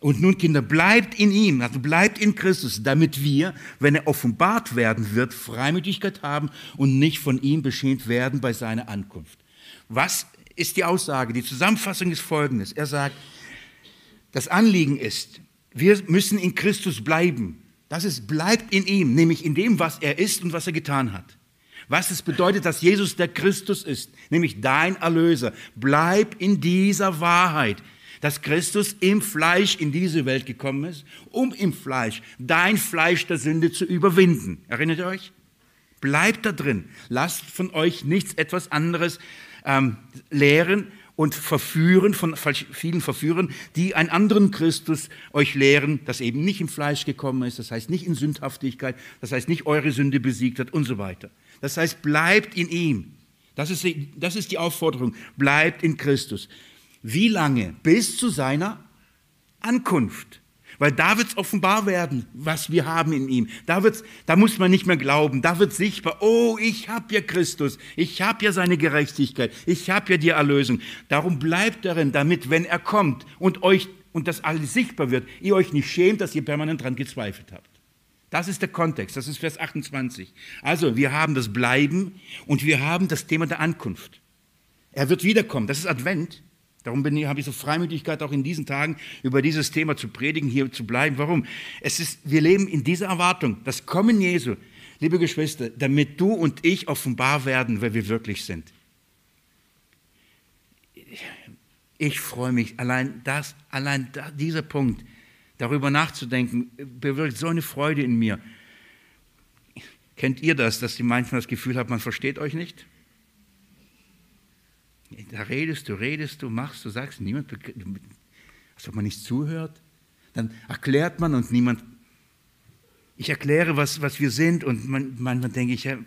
Und nun, Kinder, bleibt in ihm, also bleibt in Christus, damit wir, wenn er offenbart werden wird, Freimütigkeit haben und nicht von ihm beschämt werden bei seiner Ankunft. Was ist die Aussage? Die Zusammenfassung ist folgendes. Er sagt, das Anliegen ist, wir müssen in Christus bleiben. Das ist, bleibt in ihm, nämlich in dem, was er ist und was er getan hat. Was es bedeutet, dass Jesus der Christus ist, nämlich dein Erlöser. Bleib in dieser Wahrheit dass Christus im Fleisch in diese Welt gekommen ist, um im Fleisch dein Fleisch der Sünde zu überwinden. Erinnert ihr euch? Bleibt da drin. Lasst von euch nichts etwas anderes ähm, lehren und verführen, von vielen verführen, die einen anderen Christus euch lehren, das eben nicht im Fleisch gekommen ist, das heißt nicht in Sündhaftigkeit, das heißt nicht eure Sünde besiegt hat und so weiter. Das heißt, bleibt in ihm. Das ist, das ist die Aufforderung. Bleibt in Christus. Wie lange? Bis zu seiner Ankunft. Weil da wird es offenbar werden, was wir haben in ihm. Da, wird's, da muss man nicht mehr glauben. Da wird sichtbar, oh, ich habe ja Christus. Ich habe ja seine Gerechtigkeit. Ich habe ja die Erlösung. Darum bleibt darin, damit, wenn er kommt und euch und das alles sichtbar wird, ihr euch nicht schämt, dass ihr permanent dran gezweifelt habt. Das ist der Kontext, das ist Vers 28. Also, wir haben das Bleiben und wir haben das Thema der Ankunft. Er wird wiederkommen, das ist Advent. Darum bin, habe ich so Freimütigkeit, auch in diesen Tagen über dieses Thema zu predigen, hier zu bleiben. Warum? Es ist, wir leben in dieser Erwartung, das Kommen Jesu, liebe Geschwister, damit du und ich offenbar werden, wer wir wirklich sind. Ich freue mich, allein das, allein dieser Punkt, darüber nachzudenken, bewirkt so eine Freude in mir. Kennt ihr das, dass ihr manchmal das Gefühl habt, man versteht euch nicht? Da redest du, redest du, machst du, sagst, niemand, als ob man nicht zuhört. Dann erklärt man und niemand. Ich erkläre, was, was wir sind und man, manchmal denke ich, ja,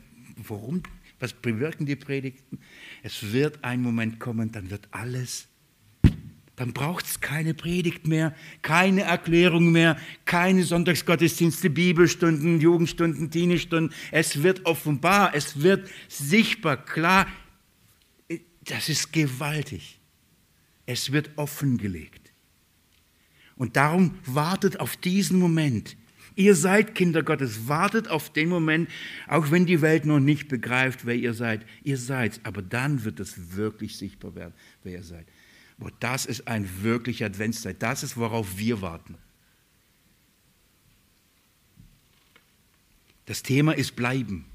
warum, was bewirken die Predigten? Es wird ein Moment kommen, dann wird alles dann braucht es keine Predigt mehr, keine Erklärung mehr, keine Sonntagsgottesdienste, Bibelstunden, Jugendstunden, Teenie-Stunden. Es wird offenbar, es wird sichtbar, klar. Das ist gewaltig. Es wird offengelegt. Und darum wartet auf diesen Moment. Ihr seid Kinder Gottes, wartet auf den Moment, auch wenn die Welt noch nicht begreift, wer ihr seid. Ihr seid, aber dann wird es wirklich sichtbar werden, wer ihr seid. Boah, das ist ein wirklicher Adventszeit. Das ist, worauf wir warten. Das Thema ist bleiben.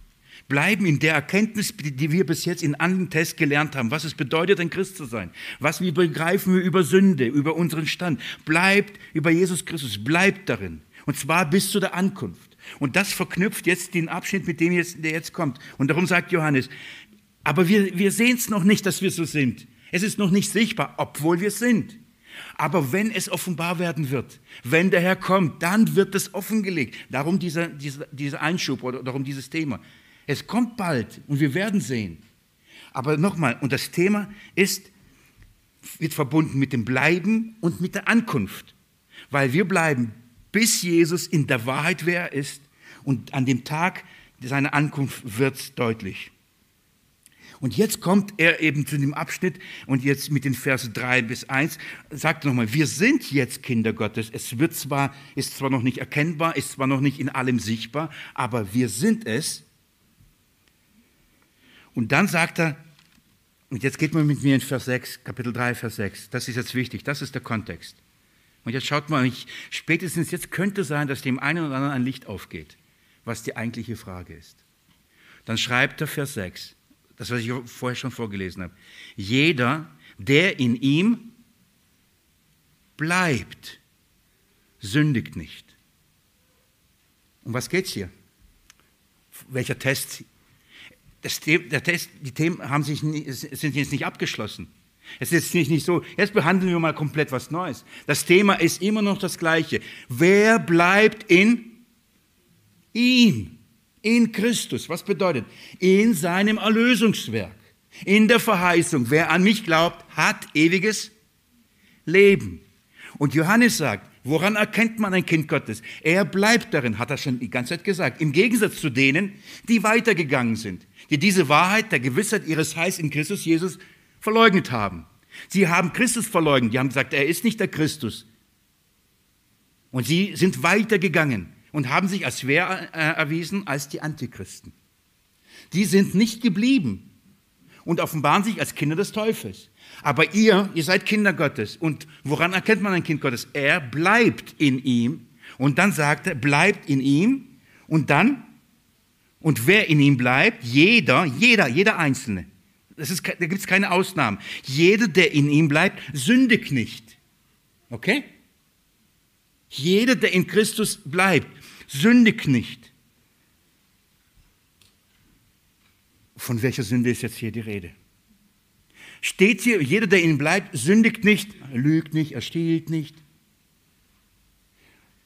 Bleiben in der Erkenntnis, die wir bis jetzt in anderen Tests gelernt haben, was es bedeutet, ein Christ zu sein. Was wir begreifen wir über Sünde, über unseren Stand. Bleibt über Jesus Christus, bleibt darin. Und zwar bis zu der Ankunft. Und das verknüpft jetzt den Abschnitt, mit dem jetzt, der jetzt kommt. Und darum sagt Johannes, aber wir, wir sehen es noch nicht, dass wir so sind. Es ist noch nicht sichtbar, obwohl wir sind. Aber wenn es offenbar werden wird, wenn der Herr kommt, dann wird es offengelegt. Darum dieser, dieser, dieser Einschub oder darum dieses Thema. Es kommt bald und wir werden sehen. Aber nochmal, und das Thema ist, wird verbunden mit dem Bleiben und mit der Ankunft. Weil wir bleiben, bis Jesus in der Wahrheit wer er ist und an dem Tag seiner Ankunft wird deutlich. Und jetzt kommt er eben zu dem Abschnitt und jetzt mit den Versen 3 bis 1 sagt nochmal, wir sind jetzt Kinder Gottes. Es wird zwar, ist zwar noch nicht erkennbar, ist zwar noch nicht in allem sichtbar, aber wir sind es. Und dann sagt er, und jetzt geht man mit mir in Vers 6, Kapitel 3, Vers 6. Das ist jetzt wichtig, das ist der Kontext. Und jetzt schaut mal, ich, spätestens jetzt könnte sein, dass dem einen oder anderen ein Licht aufgeht, was die eigentliche Frage ist. Dann schreibt er Vers 6 das, was ich vorher schon vorgelesen habe. Jeder, der in ihm bleibt, sündigt nicht. Um was geht es hier? Welcher Test? Das, der Test, die Themen haben sich, sind jetzt nicht abgeschlossen. Es ist nicht, nicht so, jetzt behandeln wir mal komplett was Neues. Das Thema ist immer noch das gleiche. Wer bleibt in ihm? in Christus. Was bedeutet? In seinem Erlösungswerk, in der Verheißung. Wer an mich glaubt, hat ewiges Leben. Und Johannes sagt, woran erkennt man ein Kind Gottes? Er bleibt darin, hat er schon die ganze Zeit gesagt. Im Gegensatz zu denen, die weitergegangen sind, die diese Wahrheit der Gewissheit ihres Heils in Christus Jesus verleugnet haben. Sie haben Christus verleugnet. Die haben gesagt, er ist nicht der Christus. Und sie sind weitergegangen und haben sich als wer äh, erwiesen? Als die Antichristen. Die sind nicht geblieben und offenbaren sich als Kinder des Teufels. Aber ihr, ihr seid Kinder Gottes. Und woran erkennt man ein Kind Gottes? Er bleibt in ihm. Und dann sagt er, bleibt in ihm. Und dann, und wer in ihm bleibt, jeder, jeder, jeder Einzelne. Das ist, da gibt es keine Ausnahmen. Jeder, der in ihm bleibt, sündigt nicht. Okay? Jeder, der in Christus bleibt, sündigt nicht. Von welcher Sünde ist jetzt hier die Rede? Steht hier, jeder, der in ihm bleibt, sündigt nicht, lügt nicht, er stiehlt nicht.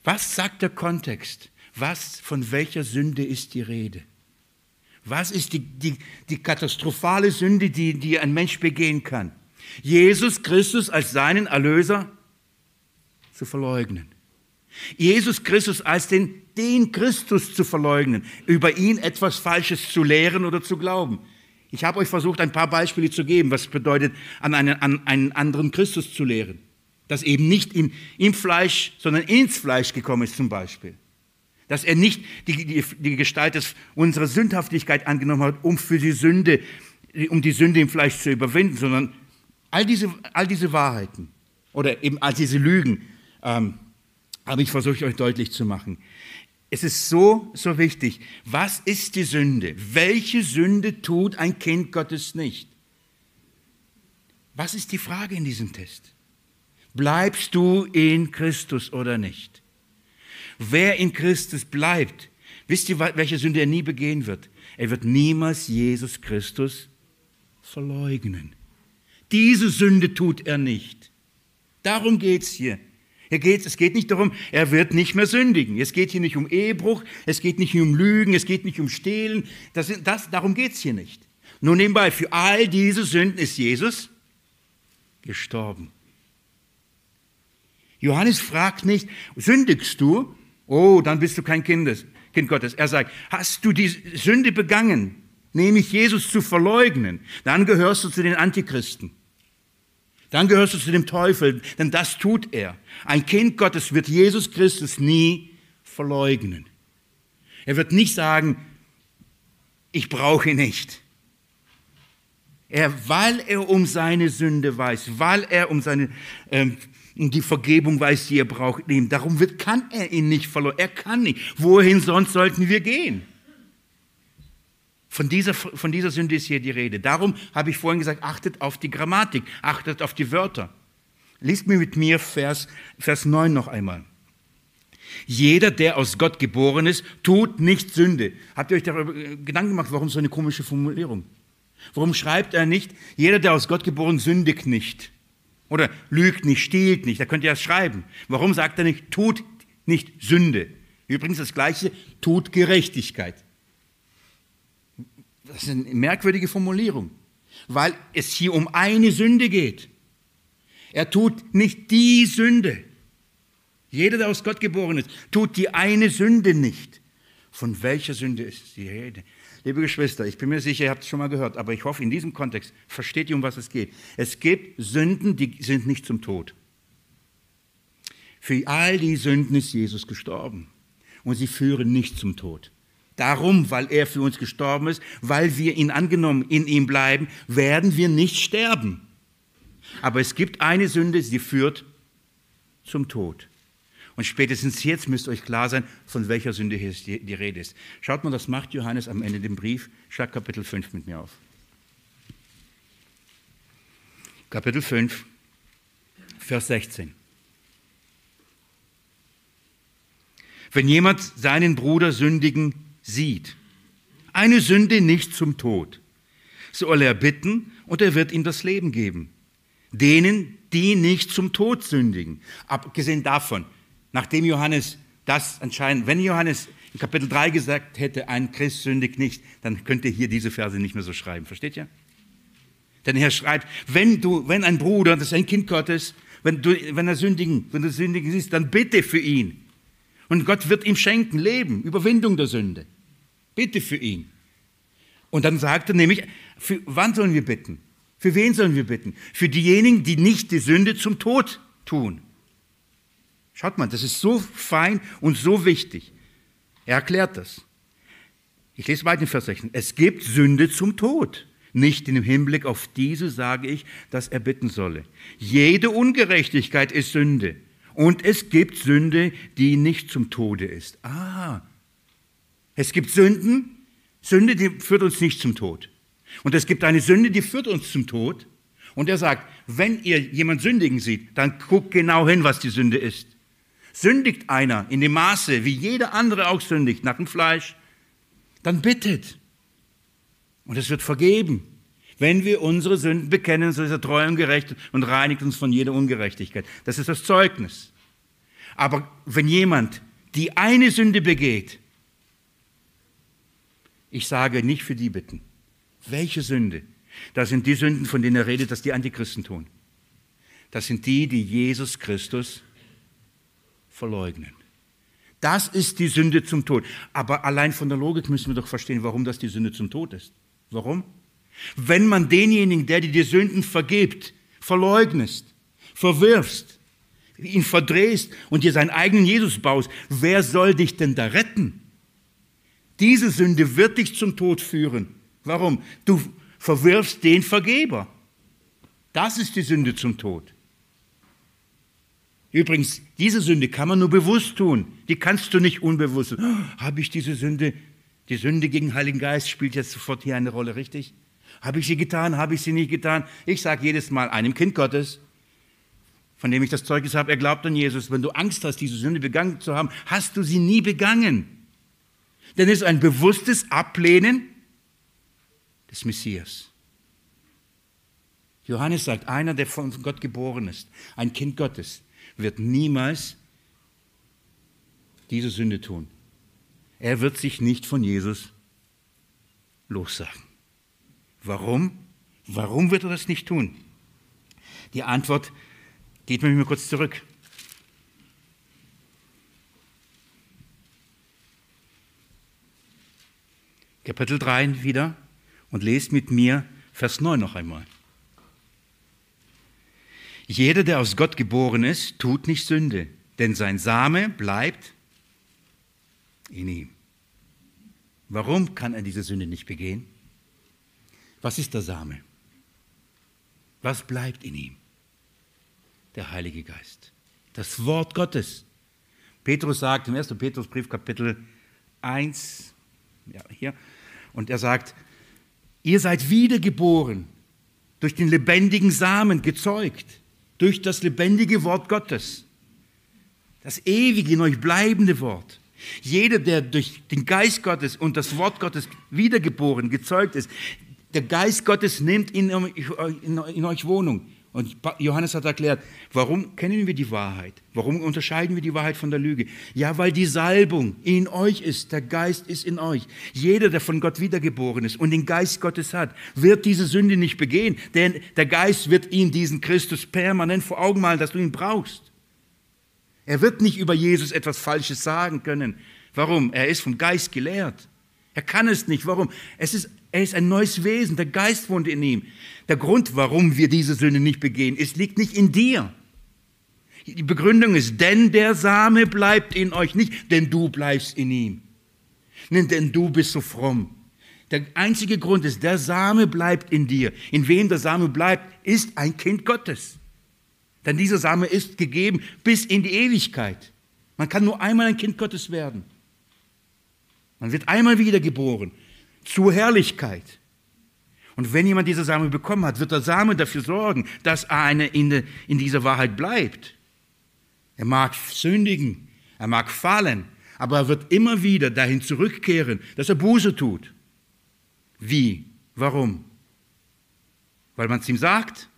Was sagt der Kontext? Was, von welcher Sünde ist die Rede? Was ist die, die, die katastrophale Sünde, die, die ein Mensch begehen kann? Jesus Christus als seinen Erlöser zu verleugnen. Jesus Christus als den, den Christus zu verleugnen, über ihn etwas Falsches zu lehren oder zu glauben. Ich habe euch versucht, ein paar Beispiele zu geben, was bedeutet, an einen, an einen anderen Christus zu lehren. dass eben nicht in, im Fleisch, sondern ins Fleisch gekommen ist zum Beispiel. Dass er nicht die, die, die Gestalt unserer Sündhaftigkeit angenommen hat, um für die Sünde, um die Sünde im Fleisch zu überwinden, sondern all diese, all diese Wahrheiten oder eben all diese Lügen ähm, habe ich versucht euch deutlich zu machen. Es ist so, so wichtig. Was ist die Sünde? Welche Sünde tut ein Kind Gottes nicht? Was ist die Frage in diesem Test? Bleibst du in Christus oder nicht? Wer in Christus bleibt, wisst ihr, welche Sünde er nie begehen wird? Er wird niemals Jesus Christus verleugnen. Diese Sünde tut er nicht. Darum geht es hier. Hier geht's, es geht nicht darum, er wird nicht mehr sündigen. Es geht hier nicht um Ehebruch, es geht nicht um Lügen, es geht nicht um Stehlen. Das, das, darum geht es hier nicht. Nur nebenbei, für all diese Sünden ist Jesus gestorben. Johannes fragt nicht, sündigst du? Oh, dann bist du kein Kindes, Kind Gottes. Er sagt, hast du die Sünde begangen, nämlich Jesus zu verleugnen, dann gehörst du zu den Antichristen. Dann gehörst du zu dem Teufel, denn das tut er. Ein Kind Gottes wird Jesus Christus nie verleugnen. Er wird nicht sagen, ich brauche nicht. Er, weil er um seine Sünde weiß, weil er um seine ähm, die Vergebung weiß, die er braucht, nehmen. Darum wird, kann er ihn nicht verloren. Er kann nicht. Wohin sonst sollten wir gehen? Von dieser, von dieser Sünde ist hier die Rede. Darum habe ich vorhin gesagt, achtet auf die Grammatik, achtet auf die Wörter. Liest mir mit mir Vers, Vers 9 noch einmal. Jeder, der aus Gott geboren ist, tut nicht Sünde. Habt ihr euch darüber Gedanken gemacht, warum so eine komische Formulierung? Warum schreibt er nicht, jeder, der aus Gott geboren sündigt nicht? Oder lügt nicht, stiehlt nicht? Da könnt ihr das schreiben. Warum sagt er nicht, tut nicht Sünde? Übrigens das Gleiche, tut Gerechtigkeit. Das ist eine merkwürdige Formulierung, weil es hier um eine Sünde geht. Er tut nicht die Sünde. Jeder, der aus Gott geboren ist, tut die eine Sünde nicht. Von welcher Sünde ist die Rede? Liebe Geschwister, ich bin mir sicher, ihr habt es schon mal gehört, aber ich hoffe, in diesem Kontext versteht ihr, um was es geht. Es gibt Sünden, die sind nicht zum Tod. Für all die Sünden ist Jesus gestorben und sie führen nicht zum Tod. Darum, weil er für uns gestorben ist, weil wir ihn angenommen in ihm bleiben, werden wir nicht sterben. Aber es gibt eine Sünde, sie führt zum Tod. Und spätestens jetzt müsst euch klar sein, von welcher Sünde hier die, Rede ist. Schaut mal, das macht Johannes am Ende dem Brief. Schlag Kapitel 5 mit mir auf. Kapitel 5, Vers 16. Wenn jemand seinen Bruder sündigen sieht, eine Sünde nicht zum Tod, soll er bitten und er wird ihm das Leben geben. Denen, die nicht zum Tod sündigen. Abgesehen davon, Nachdem Johannes das anscheinend, wenn Johannes in Kapitel 3 gesagt hätte, ein Christ sündigt nicht, dann könnte er hier diese Verse nicht mehr so schreiben. Versteht ihr? Denn er schreibt, wenn du, wenn ein Bruder, das ist ein Kind Gottes, wenn du, wenn er sündigen, wenn du sündigen siehst, dann bitte für ihn. Und Gott wird ihm schenken, Leben, Überwindung der Sünde. Bitte für ihn. Und dann sagt er nämlich, für, wann sollen wir bitten? Für wen sollen wir bitten? Für diejenigen, die nicht die Sünde zum Tod tun. Schaut mal, das ist so fein und so wichtig. Er erklärt das. Ich lese weiter in Vers 16. Es gibt Sünde zum Tod. Nicht in dem Hinblick auf diese sage ich, dass er bitten solle. Jede Ungerechtigkeit ist Sünde. Und es gibt Sünde, die nicht zum Tode ist. Ah, es gibt Sünden, Sünde, die führt uns nicht zum Tod. Und es gibt eine Sünde, die führt uns zum Tod. Und er sagt, wenn ihr jemand sündigen seht, dann guckt genau hin, was die Sünde ist. Sündigt einer in dem Maße, wie jeder andere auch sündigt, nach dem Fleisch, dann bittet. Und es wird vergeben. Wenn wir unsere Sünden bekennen, so ist er treu und gerecht und reinigt uns von jeder Ungerechtigkeit. Das ist das Zeugnis. Aber wenn jemand die eine Sünde begeht, ich sage nicht für die bitten. Welche Sünde? Das sind die Sünden, von denen er redet, dass die Antichristen tun. Das sind die, die Jesus Christus verleugnen. Das ist die Sünde zum Tod. Aber allein von der Logik müssen wir doch verstehen, warum das die Sünde zum Tod ist. Warum? Wenn man denjenigen, der dir die Sünden vergibt, verleugnest, verwirfst, ihn verdrehst und dir seinen eigenen Jesus baust, wer soll dich denn da retten? Diese Sünde wird dich zum Tod führen. Warum? Du verwirfst den Vergeber. Das ist die Sünde zum Tod. Übrigens, diese Sünde kann man nur bewusst tun. Die kannst du nicht unbewusst. Oh, (gasps) Habe ich diese Sünde? Die Sünde gegen den Heiligen Geist spielt jetzt sofort hier eine Rolle, richtig? Habe ich sie getan? Habe ich sie nicht getan? Ich sage jedes Mal einem Kind Gottes, von dem ich das Zeugnis habe, er glaubt an Jesus. Wenn du Angst hast, diese Sünde begangen zu haben, hast du sie nie begangen. Denn es ist ein bewusstes Ablehnen des Messias. Johannes sagt, einer, der von Gott geboren ist, ein Kind Gottes, wird niemals diese Sünde tun. Er wird sich nicht von Jesus lossagen. Warum? Warum wird er das nicht tun? Die Antwort geht mir kurz zurück. Kapitel 3 wieder und lest mit mir Vers 9 noch einmal. Jeder, der aus Gott geboren ist, tut nicht Sünde, denn sein Same bleibt in ihm. Warum kann er diese Sünde nicht begehen? Was ist der Same? Was bleibt in ihm? Der Heilige Geist. Das Wort Gottes. Petrus sagt im 1. Petrusbrief Kapitel 1, ja, hier, und er sagt, ihr seid wiedergeboren, durch den lebendigen Samen gezeugt durch das lebendige Wort Gottes. Das ewige in euch bleibende Wort. Jeder, der durch den Geist Gottes und das Wort Gottes wiedergeboren, gezeugt ist, der Geist Gottes nimmt in, in, in euch Wohnung. Und Johannes hat erklärt, warum kennen wir die Wahrheit? Warum unterscheiden wir die Wahrheit von der Lüge? Ja, weil die Salbung in euch ist, der Geist ist in euch. Jeder, der von Gott wiedergeboren ist und den Geist Gottes hat, wird diese Sünde nicht begehen, denn der Geist wird ihm diesen Christus permanent vor Augen malen, dass du ihn brauchst. Er wird nicht über Jesus etwas Falsches sagen können. Warum? Er ist vom Geist gelehrt. Er kann es nicht. Warum? Es ist, er ist ein neues Wesen. Der Geist wohnt in ihm. Der Grund, warum wir diese Sünde nicht begehen, ist, liegt nicht in dir. Die Begründung ist, denn der Same bleibt in euch nicht, denn du bleibst in ihm. Denn du bist so fromm. Der einzige Grund ist, der Same bleibt in dir. In wem der Same bleibt, ist ein Kind Gottes. Denn dieser Same ist gegeben bis in die Ewigkeit. Man kann nur einmal ein Kind Gottes werden. Man wird einmal wiedergeboren zur Herrlichkeit. Und wenn jemand diese Same bekommen hat, wird der Same dafür sorgen, dass einer in, in dieser Wahrheit bleibt. Er mag sündigen, er mag fallen, aber er wird immer wieder dahin zurückkehren, dass er Buße tut. Wie? Warum? Weil man es ihm sagt?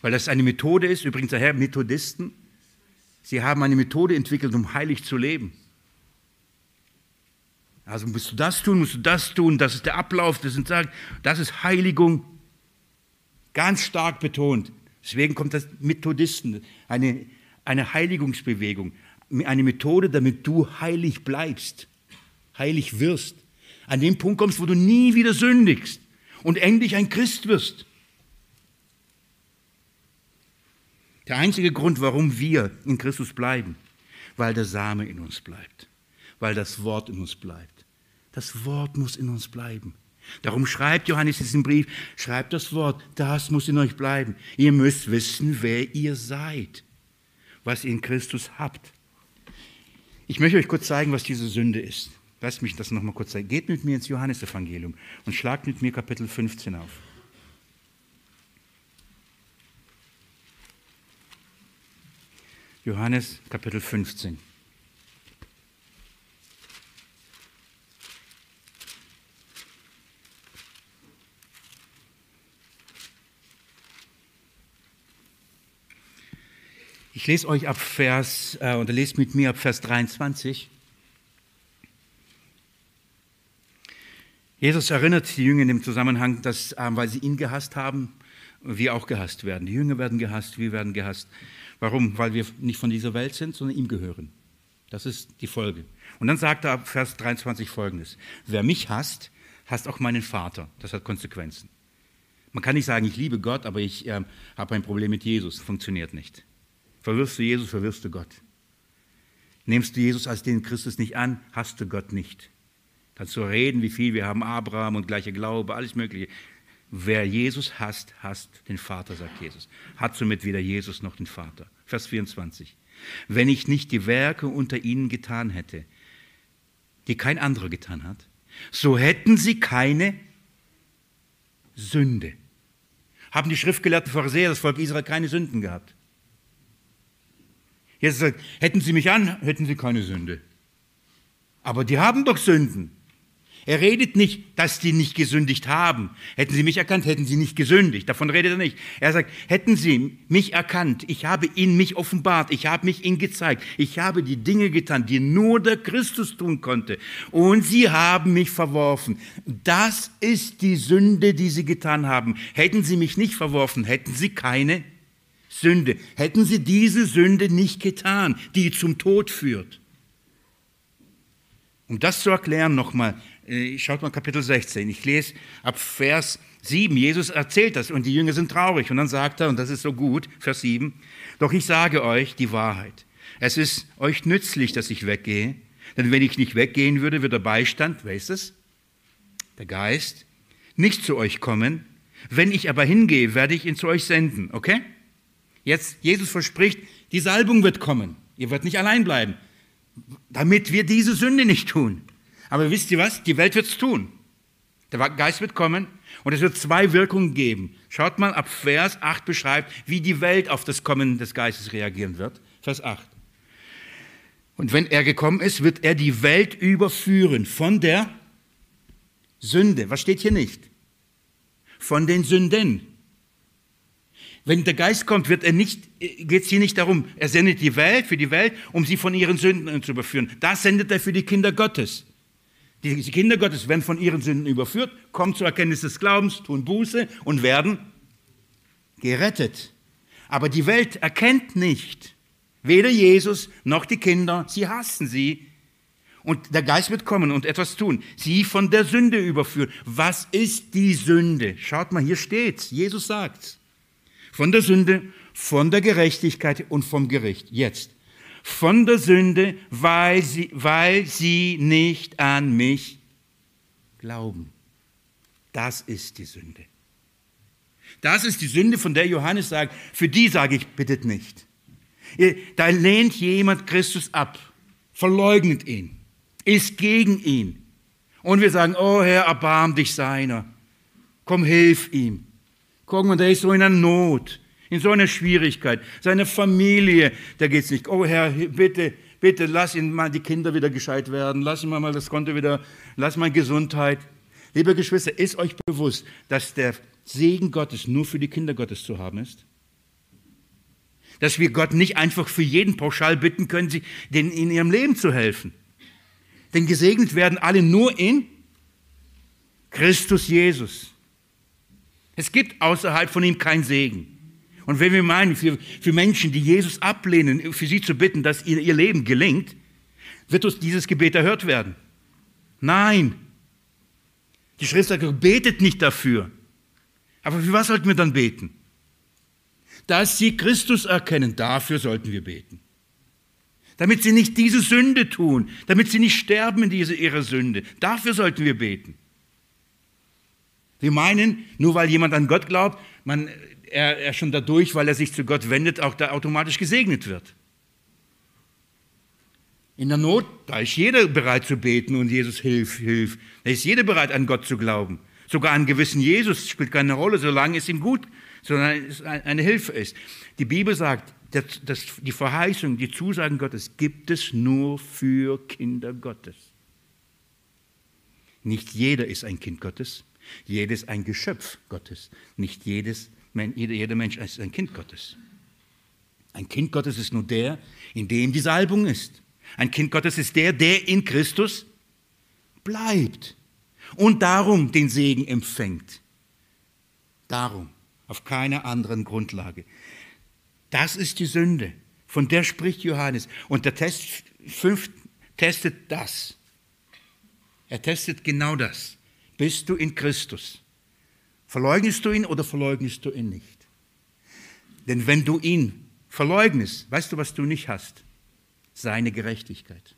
Weil das eine Methode ist, übrigens daher Methodisten, sie haben eine Methode entwickelt, um heilig zu leben. Also musst du das tun, musst du das tun, das ist der Ablauf, das, sind, das ist Heiligung. Ganz stark betont. Deswegen kommt das Methodisten, eine, eine Heiligungsbewegung, eine Methode, damit du heilig bleibst, heilig wirst. An dem Punkt kommst, wo du nie wieder sündigst und endlich ein Christ wirst. Der einzige Grund, warum wir in Christus bleiben, weil der Same in uns bleibt, weil das Wort in uns bleibt. Das Wort muss in uns bleiben. Darum schreibt Johannes diesen Brief, schreibt das Wort, das muss in euch bleiben. Ihr müsst wissen, wer ihr seid, was ihr in Christus habt. Ich möchte euch kurz zeigen, was diese Sünde ist. Lasst mich das nochmal kurz zeigen. Geht mit mir ins Johannesevangelium und schlagt mit mir Kapitel 15 auf. Johannes Kapitel 15. Ich lese euch ab Vers, äh, oder lest mit mir ab Vers 23. Jesus erinnert die Jünger in dem Zusammenhang, dass, äh, weil sie ihn gehasst haben, wir auch gehasst werden. Die Jünger werden gehasst, wir werden gehasst. Warum? Weil wir nicht von dieser Welt sind, sondern ihm gehören. Das ist die Folge. Und dann sagt er ab Vers 23 folgendes. Wer mich hasst, hasst auch meinen Vater. Das hat Konsequenzen. Man kann nicht sagen, ich liebe Gott, aber ich äh, habe ein Problem mit Jesus. Funktioniert nicht. Verwirfst du Jesus, verwirfst du Gott. Nimmst du Jesus als den Christus nicht an, hast du Gott nicht. Kannst du reden, wie viel wir haben, Abraham und gleicher Glaube, alles Mögliche. Wer Jesus hasst, hasst den Vater, sagt Jesus. Hat somit weder Jesus noch den Vater. Vers 24. Wenn ich nicht die Werke unter ihnen getan hätte, die kein anderer getan hat, so hätten sie keine Sünde. Haben die schriftgelehrten Pharisäer, das Volk Israel, keine Sünden gehabt? Jetzt sagt, hätten sie mich an, hätten sie keine Sünde. Aber die haben doch Sünden. Er redet nicht, dass die nicht gesündigt haben. Hätten sie mich erkannt, hätten sie nicht gesündigt. Davon redet er nicht. Er sagt, hätten sie mich erkannt, ich habe ihnen mich offenbart, ich habe mich ihnen gezeigt, ich habe die Dinge getan, die nur der Christus tun konnte. Und sie haben mich verworfen. Das ist die Sünde, die sie getan haben. Hätten sie mich nicht verworfen, hätten sie keine Sünde. Hätten sie diese Sünde nicht getan, die zum Tod führt. Um das zu erklären nochmal, äh, schaut mal Kapitel 16. Ich lese ab Vers 7. Jesus erzählt das und die Jünger sind traurig. Und dann sagt er, und das ist so gut, Vers 7, doch ich sage euch die Wahrheit. Es ist euch nützlich, dass ich weggehe. Denn wenn ich nicht weggehen würde, würde der Beistand, wer ist es? Der Geist, nicht zu euch kommen. Wenn ich aber hingehe, werde ich ihn zu euch senden. Okay? Jetzt, Jesus verspricht, die Salbung wird kommen. Ihr werdet nicht allein bleiben, damit wir diese Sünde nicht tun. Aber wisst ihr was? Die Welt wird es tun. Der Geist wird kommen und es wird zwei Wirkungen geben. Schaut mal, ab Vers 8 beschreibt, wie die Welt auf das Kommen des Geistes reagieren wird. Vers 8. Und wenn er gekommen ist, wird er die Welt überführen von der Sünde. Was steht hier nicht? Von den Sünden. Wenn der Geist kommt, wird er nicht, geht es hier nicht darum, er sendet die Welt für die Welt, um sie von ihren Sünden zu überführen. Das sendet er für die Kinder Gottes. Die Kinder Gottes werden von ihren Sünden überführt, kommen zur Erkenntnis des Glaubens, tun Buße und werden gerettet. Aber die Welt erkennt nicht, weder Jesus noch die Kinder, sie hassen sie. Und der Geist wird kommen und etwas tun, sie von der Sünde überführen. Was ist die Sünde? Schaut mal, hier steht's. Jesus sagt von der Sünde, von der Gerechtigkeit und vom Gericht. Jetzt von der Sünde, weil sie, weil sie nicht an mich glauben. Das ist die Sünde. Das ist die Sünde, von der Johannes sagt, für die sage ich, bittet nicht. Da lehnt jemand Christus ab, verleugnet ihn, ist gegen ihn. Und wir sagen, oh Herr, erbarm dich seiner. Komm, hilf ihm. Guck mal, der ist so in einer Not in so einer Schwierigkeit. Seine Familie, da geht es nicht. Oh Herr, bitte, bitte lass ihn mal die Kinder wieder gescheit werden, lass ihn mal das Konto wieder, lass mal Gesundheit. Liebe Geschwister, ist euch bewusst, dass der Segen Gottes nur für die Kinder Gottes zu haben ist? Dass wir Gott nicht einfach für jeden pauschal bitten können, denen in ihrem Leben zu helfen. Denn gesegnet werden alle nur in Christus Jesus. Es gibt außerhalb von ihm keinen Segen. Und wenn wir meinen, für, für Menschen, die Jesus ablehnen, für sie zu bitten, dass ihr, ihr Leben gelingt, wird uns dieses Gebet erhört werden. Nein. Die Schrift sagt, betet nicht dafür. Aber für was sollten wir dann beten? Dass sie Christus erkennen, dafür sollten wir beten. Damit sie nicht diese Sünde tun, damit sie nicht sterben in diese ihrer Sünde. Dafür sollten wir beten. Wir meinen, nur weil jemand an Gott glaubt, man, er, er schon dadurch, weil er sich zu Gott wendet, auch da automatisch gesegnet wird. In der Not, da ist jeder bereit zu beten und Jesus hilf, hilf. Da ist jeder bereit, an Gott zu glauben. Sogar an gewissen Jesus spielt keine Rolle, solange es ihm gut, sondern es eine Hilfe ist. Die Bibel sagt, dass, dass die Verheißung, die Zusagen Gottes gibt es nur für Kinder Gottes. Nicht jeder ist ein Kind Gottes, jedes ein Geschöpf Gottes. Nicht jedes jeder Mensch ist ein Kind Gottes. Ein Kind Gottes ist nur der, in dem die Salbung ist. Ein Kind Gottes ist der, der in Christus bleibt und darum den Segen empfängt. Darum, auf keiner anderen Grundlage. Das ist die Sünde, von der spricht Johannes. Und der Test 5 testet das. Er testet genau das. Bist du in Christus? Verleugnest du ihn oder verleugnest du ihn nicht? Denn wenn du ihn verleugnest, weißt du, was du nicht hast? Seine Gerechtigkeit.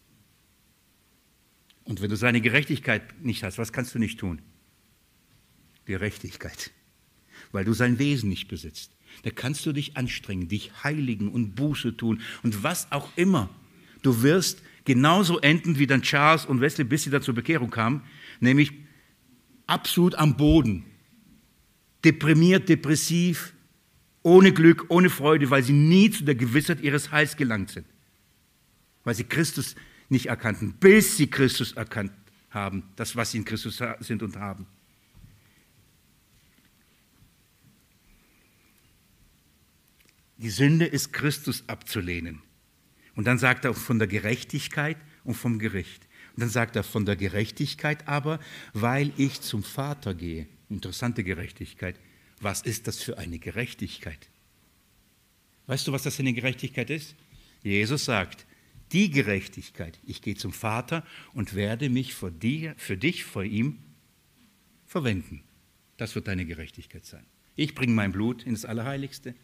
Und wenn du seine Gerechtigkeit nicht hast, was kannst du nicht tun? Gerechtigkeit. Weil du sein Wesen nicht besitzt. Da kannst du dich anstrengen, dich heiligen und Buße tun und was auch immer. Du wirst genauso enden wie dann Charles und Wesley, bis sie dann zur Bekehrung kamen, nämlich absolut am Boden, deprimiert, depressiv, ohne Glück, ohne Freude, weil sie nie zu der Gewissheit ihres Heils gelangt sind, weil sie Christus nicht erkannten, bis sie Christus erkannt haben, das, was sie in Christus sind und haben. Die Sünde ist Christus abzulehnen. Und dann sagt er von der Gerechtigkeit und vom Gericht. Dann sagt er von der Gerechtigkeit aber, weil ich zum Vater gehe. Interessante Gerechtigkeit. Was ist das für eine Gerechtigkeit? Weißt du, was das für eine Gerechtigkeit ist? Jesus sagt, die Gerechtigkeit, ich gehe zum Vater und werde mich für, dir, für dich vor ihm verwenden. Das wird deine Gerechtigkeit sein. Ich bringe mein Blut ins Allerheiligste.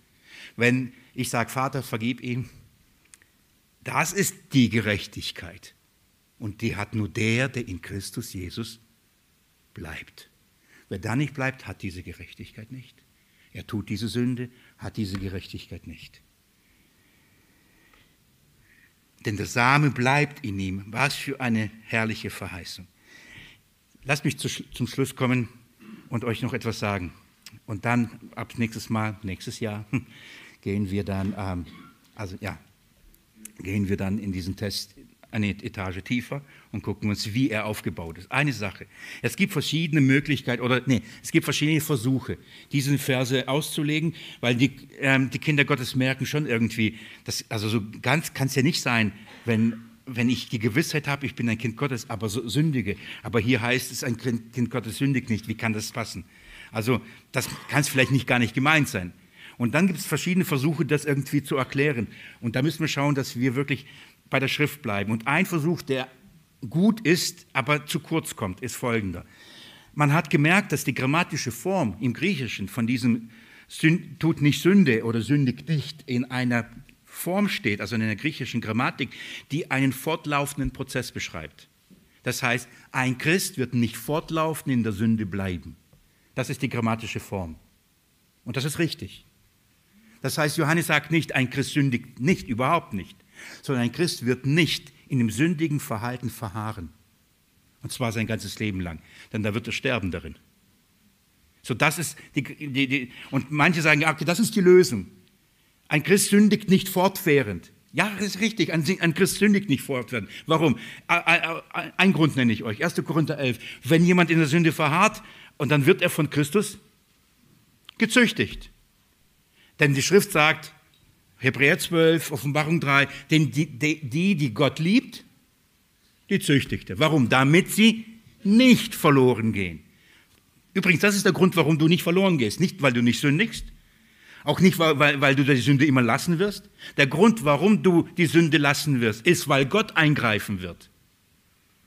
Wenn ich sage, Vater, vergib ihm, das ist die Gerechtigkeit. Und die hat nur der, der in Christus Jesus bleibt. Wer da nicht bleibt, hat diese Gerechtigkeit nicht. Er tut diese Sünde, hat diese Gerechtigkeit nicht. Denn der Same bleibt in ihm. Was für eine herrliche Verheißung. Lasst mich zum Schluss kommen und euch noch etwas sagen. Und dann ab nächstes Mal, nächstes Jahr, (laughs) gehen wir dann, ähm, also ja, gehen wir dann in diesen Test eine Etage tiefer und gucken uns, wie er aufgebaut ist. Eine Sache. Es gibt verschiedene Möglichkeiten, oder nee, es gibt verschiedene Versuche, diese Verse auszulegen, weil die, ähm, die Kinder Gottes merken schon irgendwie, dass, also so ganz kann es ja nicht sein, wenn, wenn ich die Gewissheit habe, ich bin ein Kind Gottes, aber so sündige. Aber hier heißt es, ein Kind Gottes sündigt nicht. Wie kann das passen? Also das kann es vielleicht nicht gar nicht gemeint sein. Und dann gibt es verschiedene Versuche, das irgendwie zu erklären. Und da müssen wir schauen, dass wir wirklich bei der Schrift bleiben. Und ein Versuch, der gut ist, aber zu kurz kommt, ist folgender. Man hat gemerkt, dass die grammatische Form im Griechischen von diesem tut nicht Sünde oder sündigt nicht in einer Form steht, also in einer griechischen Grammatik, die einen fortlaufenden Prozess beschreibt. Das heißt, ein Christ wird nicht fortlaufend in der Sünde bleiben. Das ist die grammatische Form. Und das ist richtig. Das heißt, Johannes sagt nicht, ein Christ sündigt nicht, überhaupt nicht, sondern ein Christ wird nicht in dem sündigen Verhalten verharren. Und zwar sein ganzes Leben lang, denn da wird er sterben darin. So, das ist die, die, die und manche sagen, okay, das ist die Lösung. Ein Christ sündigt nicht fortwährend. Ja, das ist richtig, ein, ein Christ sündigt nicht fortwährend. Warum? Ein Grund nenne ich euch, 1. Korinther 11. Wenn jemand in der Sünde verharrt und dann wird er von Christus gezüchtigt. Denn die Schrift sagt, Hebräer 12, Offenbarung 3, denn die, die, die Gott liebt, die züchtigte. Warum? Damit sie nicht verloren gehen. Übrigens, das ist der Grund, warum du nicht verloren gehst. Nicht, weil du nicht sündigst, auch nicht, weil, weil, du die Sünde immer lassen wirst. Der Grund, warum du die Sünde lassen wirst, ist, weil Gott eingreifen wird.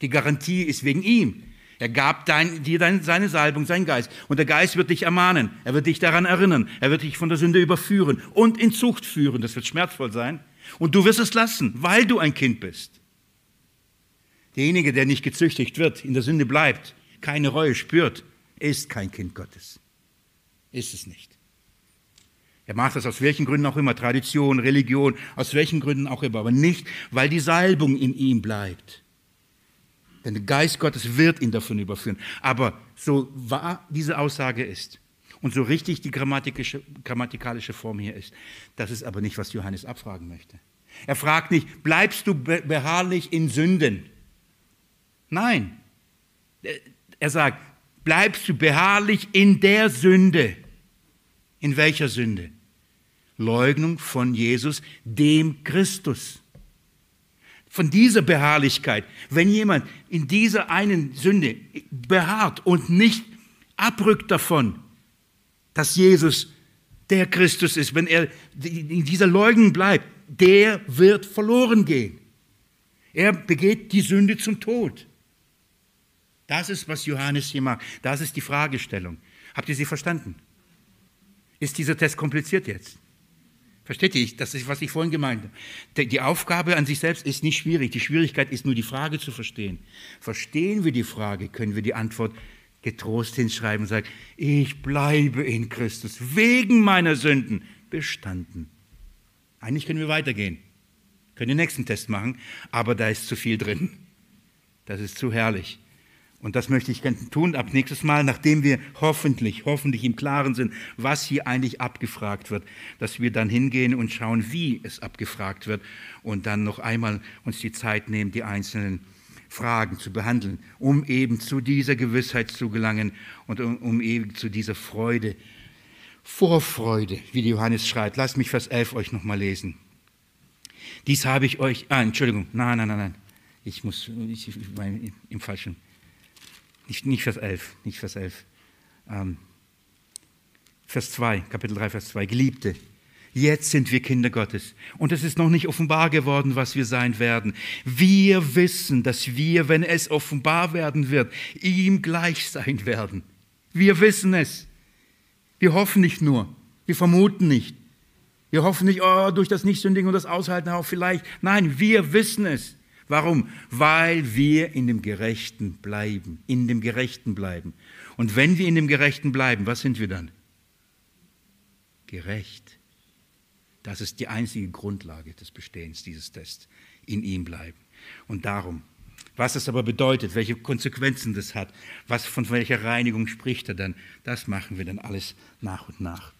Die Garantie ist wegen ihm. Er gab dein, dir dein, seine Salbung, seinen Geist. Und der Geist wird dich ermahnen. Er wird dich daran erinnern. Er wird dich von der Sünde überführen und in Zucht führen. Das wird schmerzvoll sein. Und du wirst es lassen, weil du ein Kind bist. Derjenige, der nicht gezüchtigt wird, in der Sünde bleibt, keine Reue spürt, ist kein Kind Gottes. Ist es nicht. Er macht das aus welchen Gründen auch immer, Tradition, Religion, aus welchen Gründen auch immer, aber nicht, weil die Salbung in ihm bleibt. Denn der Geist Gottes wird ihn davon überführen. Aber so wahr diese Aussage ist und so richtig die grammatikalische Form hier ist, das ist aber nicht, was Johannes abfragen möchte. Er fragt nicht, bleibst du beharrlich in Sünden? Nein. Er sagt, bleibst du beharrlich in der Sünde? In welcher Sünde? Leugnung von Jesus, dem Christus von dieser Beharrlichkeit. Wenn jemand in dieser einen Sünde beharrt und nicht abrückt davon, dass Jesus der Christus ist, wenn er in dieser Leugnung bleibt, der wird verloren gehen. Er begeht die Sünde zum Tod. Das ist, was Johannes hier macht. Das ist die Fragestellung. Habt ihr sie verstanden? Ist dieser Test kompliziert jetzt? Versteht ihr? Das ist, was ich vorhin gemeint habe. Die Aufgabe an sich selbst ist nicht schwierig. Die Schwierigkeit ist nur, die Frage zu verstehen. Verstehen wir die Frage, können wir die Antwort getrost hinschreiben und sagen, ich bleibe in Christus wegen meiner Sünden bestanden. Eigentlich können wir weitergehen, können den nächsten Test machen, aber da ist zu viel drin. Das ist zu herrlich. Und das möchte ich tun ab nächstes Mal, nachdem wir hoffentlich, hoffentlich im Klaren sind, was hier eigentlich abgefragt wird, dass wir dann hingehen und schauen, wie es abgefragt wird und dann noch einmal uns die Zeit nehmen, die einzelnen Fragen zu behandeln, um eben zu dieser Gewissheit zu gelangen und um, um eben zu dieser Freude, Vorfreude, wie Johannes schreibt. Lasst mich Vers 11 euch nochmal lesen. Dies habe ich euch, ah, Entschuldigung, nein, nein, nein, nein, ich muss, ich, ich mein, im Falschen. Nicht, nicht Vers 11, nicht Vers 11. Ähm, Vers 2, Kapitel 3, Vers 2. Geliebte, Jetzt sind wir Kinder Gottes. Und es ist noch nicht offenbar geworden, was wir sein werden. Wir wissen, dass wir, wenn es offenbar werden wird, ihm gleich sein werden. Wir wissen es. Wir hoffen nicht nur. Wir vermuten nicht. Wir hoffen nicht, oh, durch das Nichtsündigen und das Aushalten auch vielleicht. Nein, wir wissen es. Warum? Weil wir in dem Gerechten bleiben. In dem Gerechten bleiben. Und wenn wir in dem Gerechten bleiben, was sind wir dann? Gerecht. Das ist die einzige Grundlage des Bestehens dieses Tests. In ihm bleiben. Und darum, was es aber bedeutet, welche Konsequenzen das hat, was von welcher Reinigung spricht er dann, das machen wir dann alles nach und nach.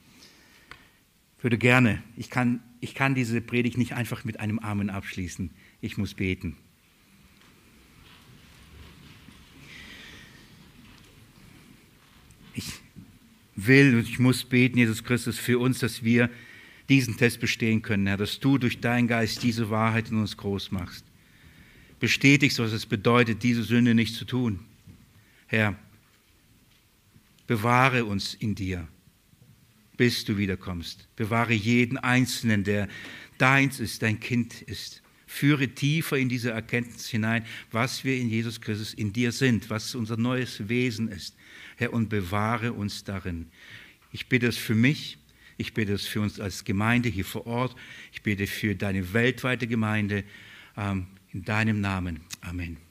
Ich würde gerne, ich kann, ich kann diese Predigt nicht einfach mit einem Amen abschließen. Ich muss beten. Ich will und ich muss beten, Jesus Christus, für uns, dass wir diesen Test bestehen können, Herr, dass du durch deinen Geist diese Wahrheit in uns groß machst. Bestätigst, was es bedeutet, diese Sünde nicht zu tun. Herr, bewahre uns in dir, bis du wiederkommst. Bewahre jeden Einzelnen, der deins ist, dein Kind ist. Führe tiefer in diese Erkenntnis hinein, was wir in Jesus Christus in dir sind, was unser neues Wesen ist. Herr, und bewahre uns darin. Ich bitte es für mich, ich bete es für uns als Gemeinde hier vor Ort. Ich bete für deine weltweite Gemeinde. Ähm, in deinem Namen. Amen.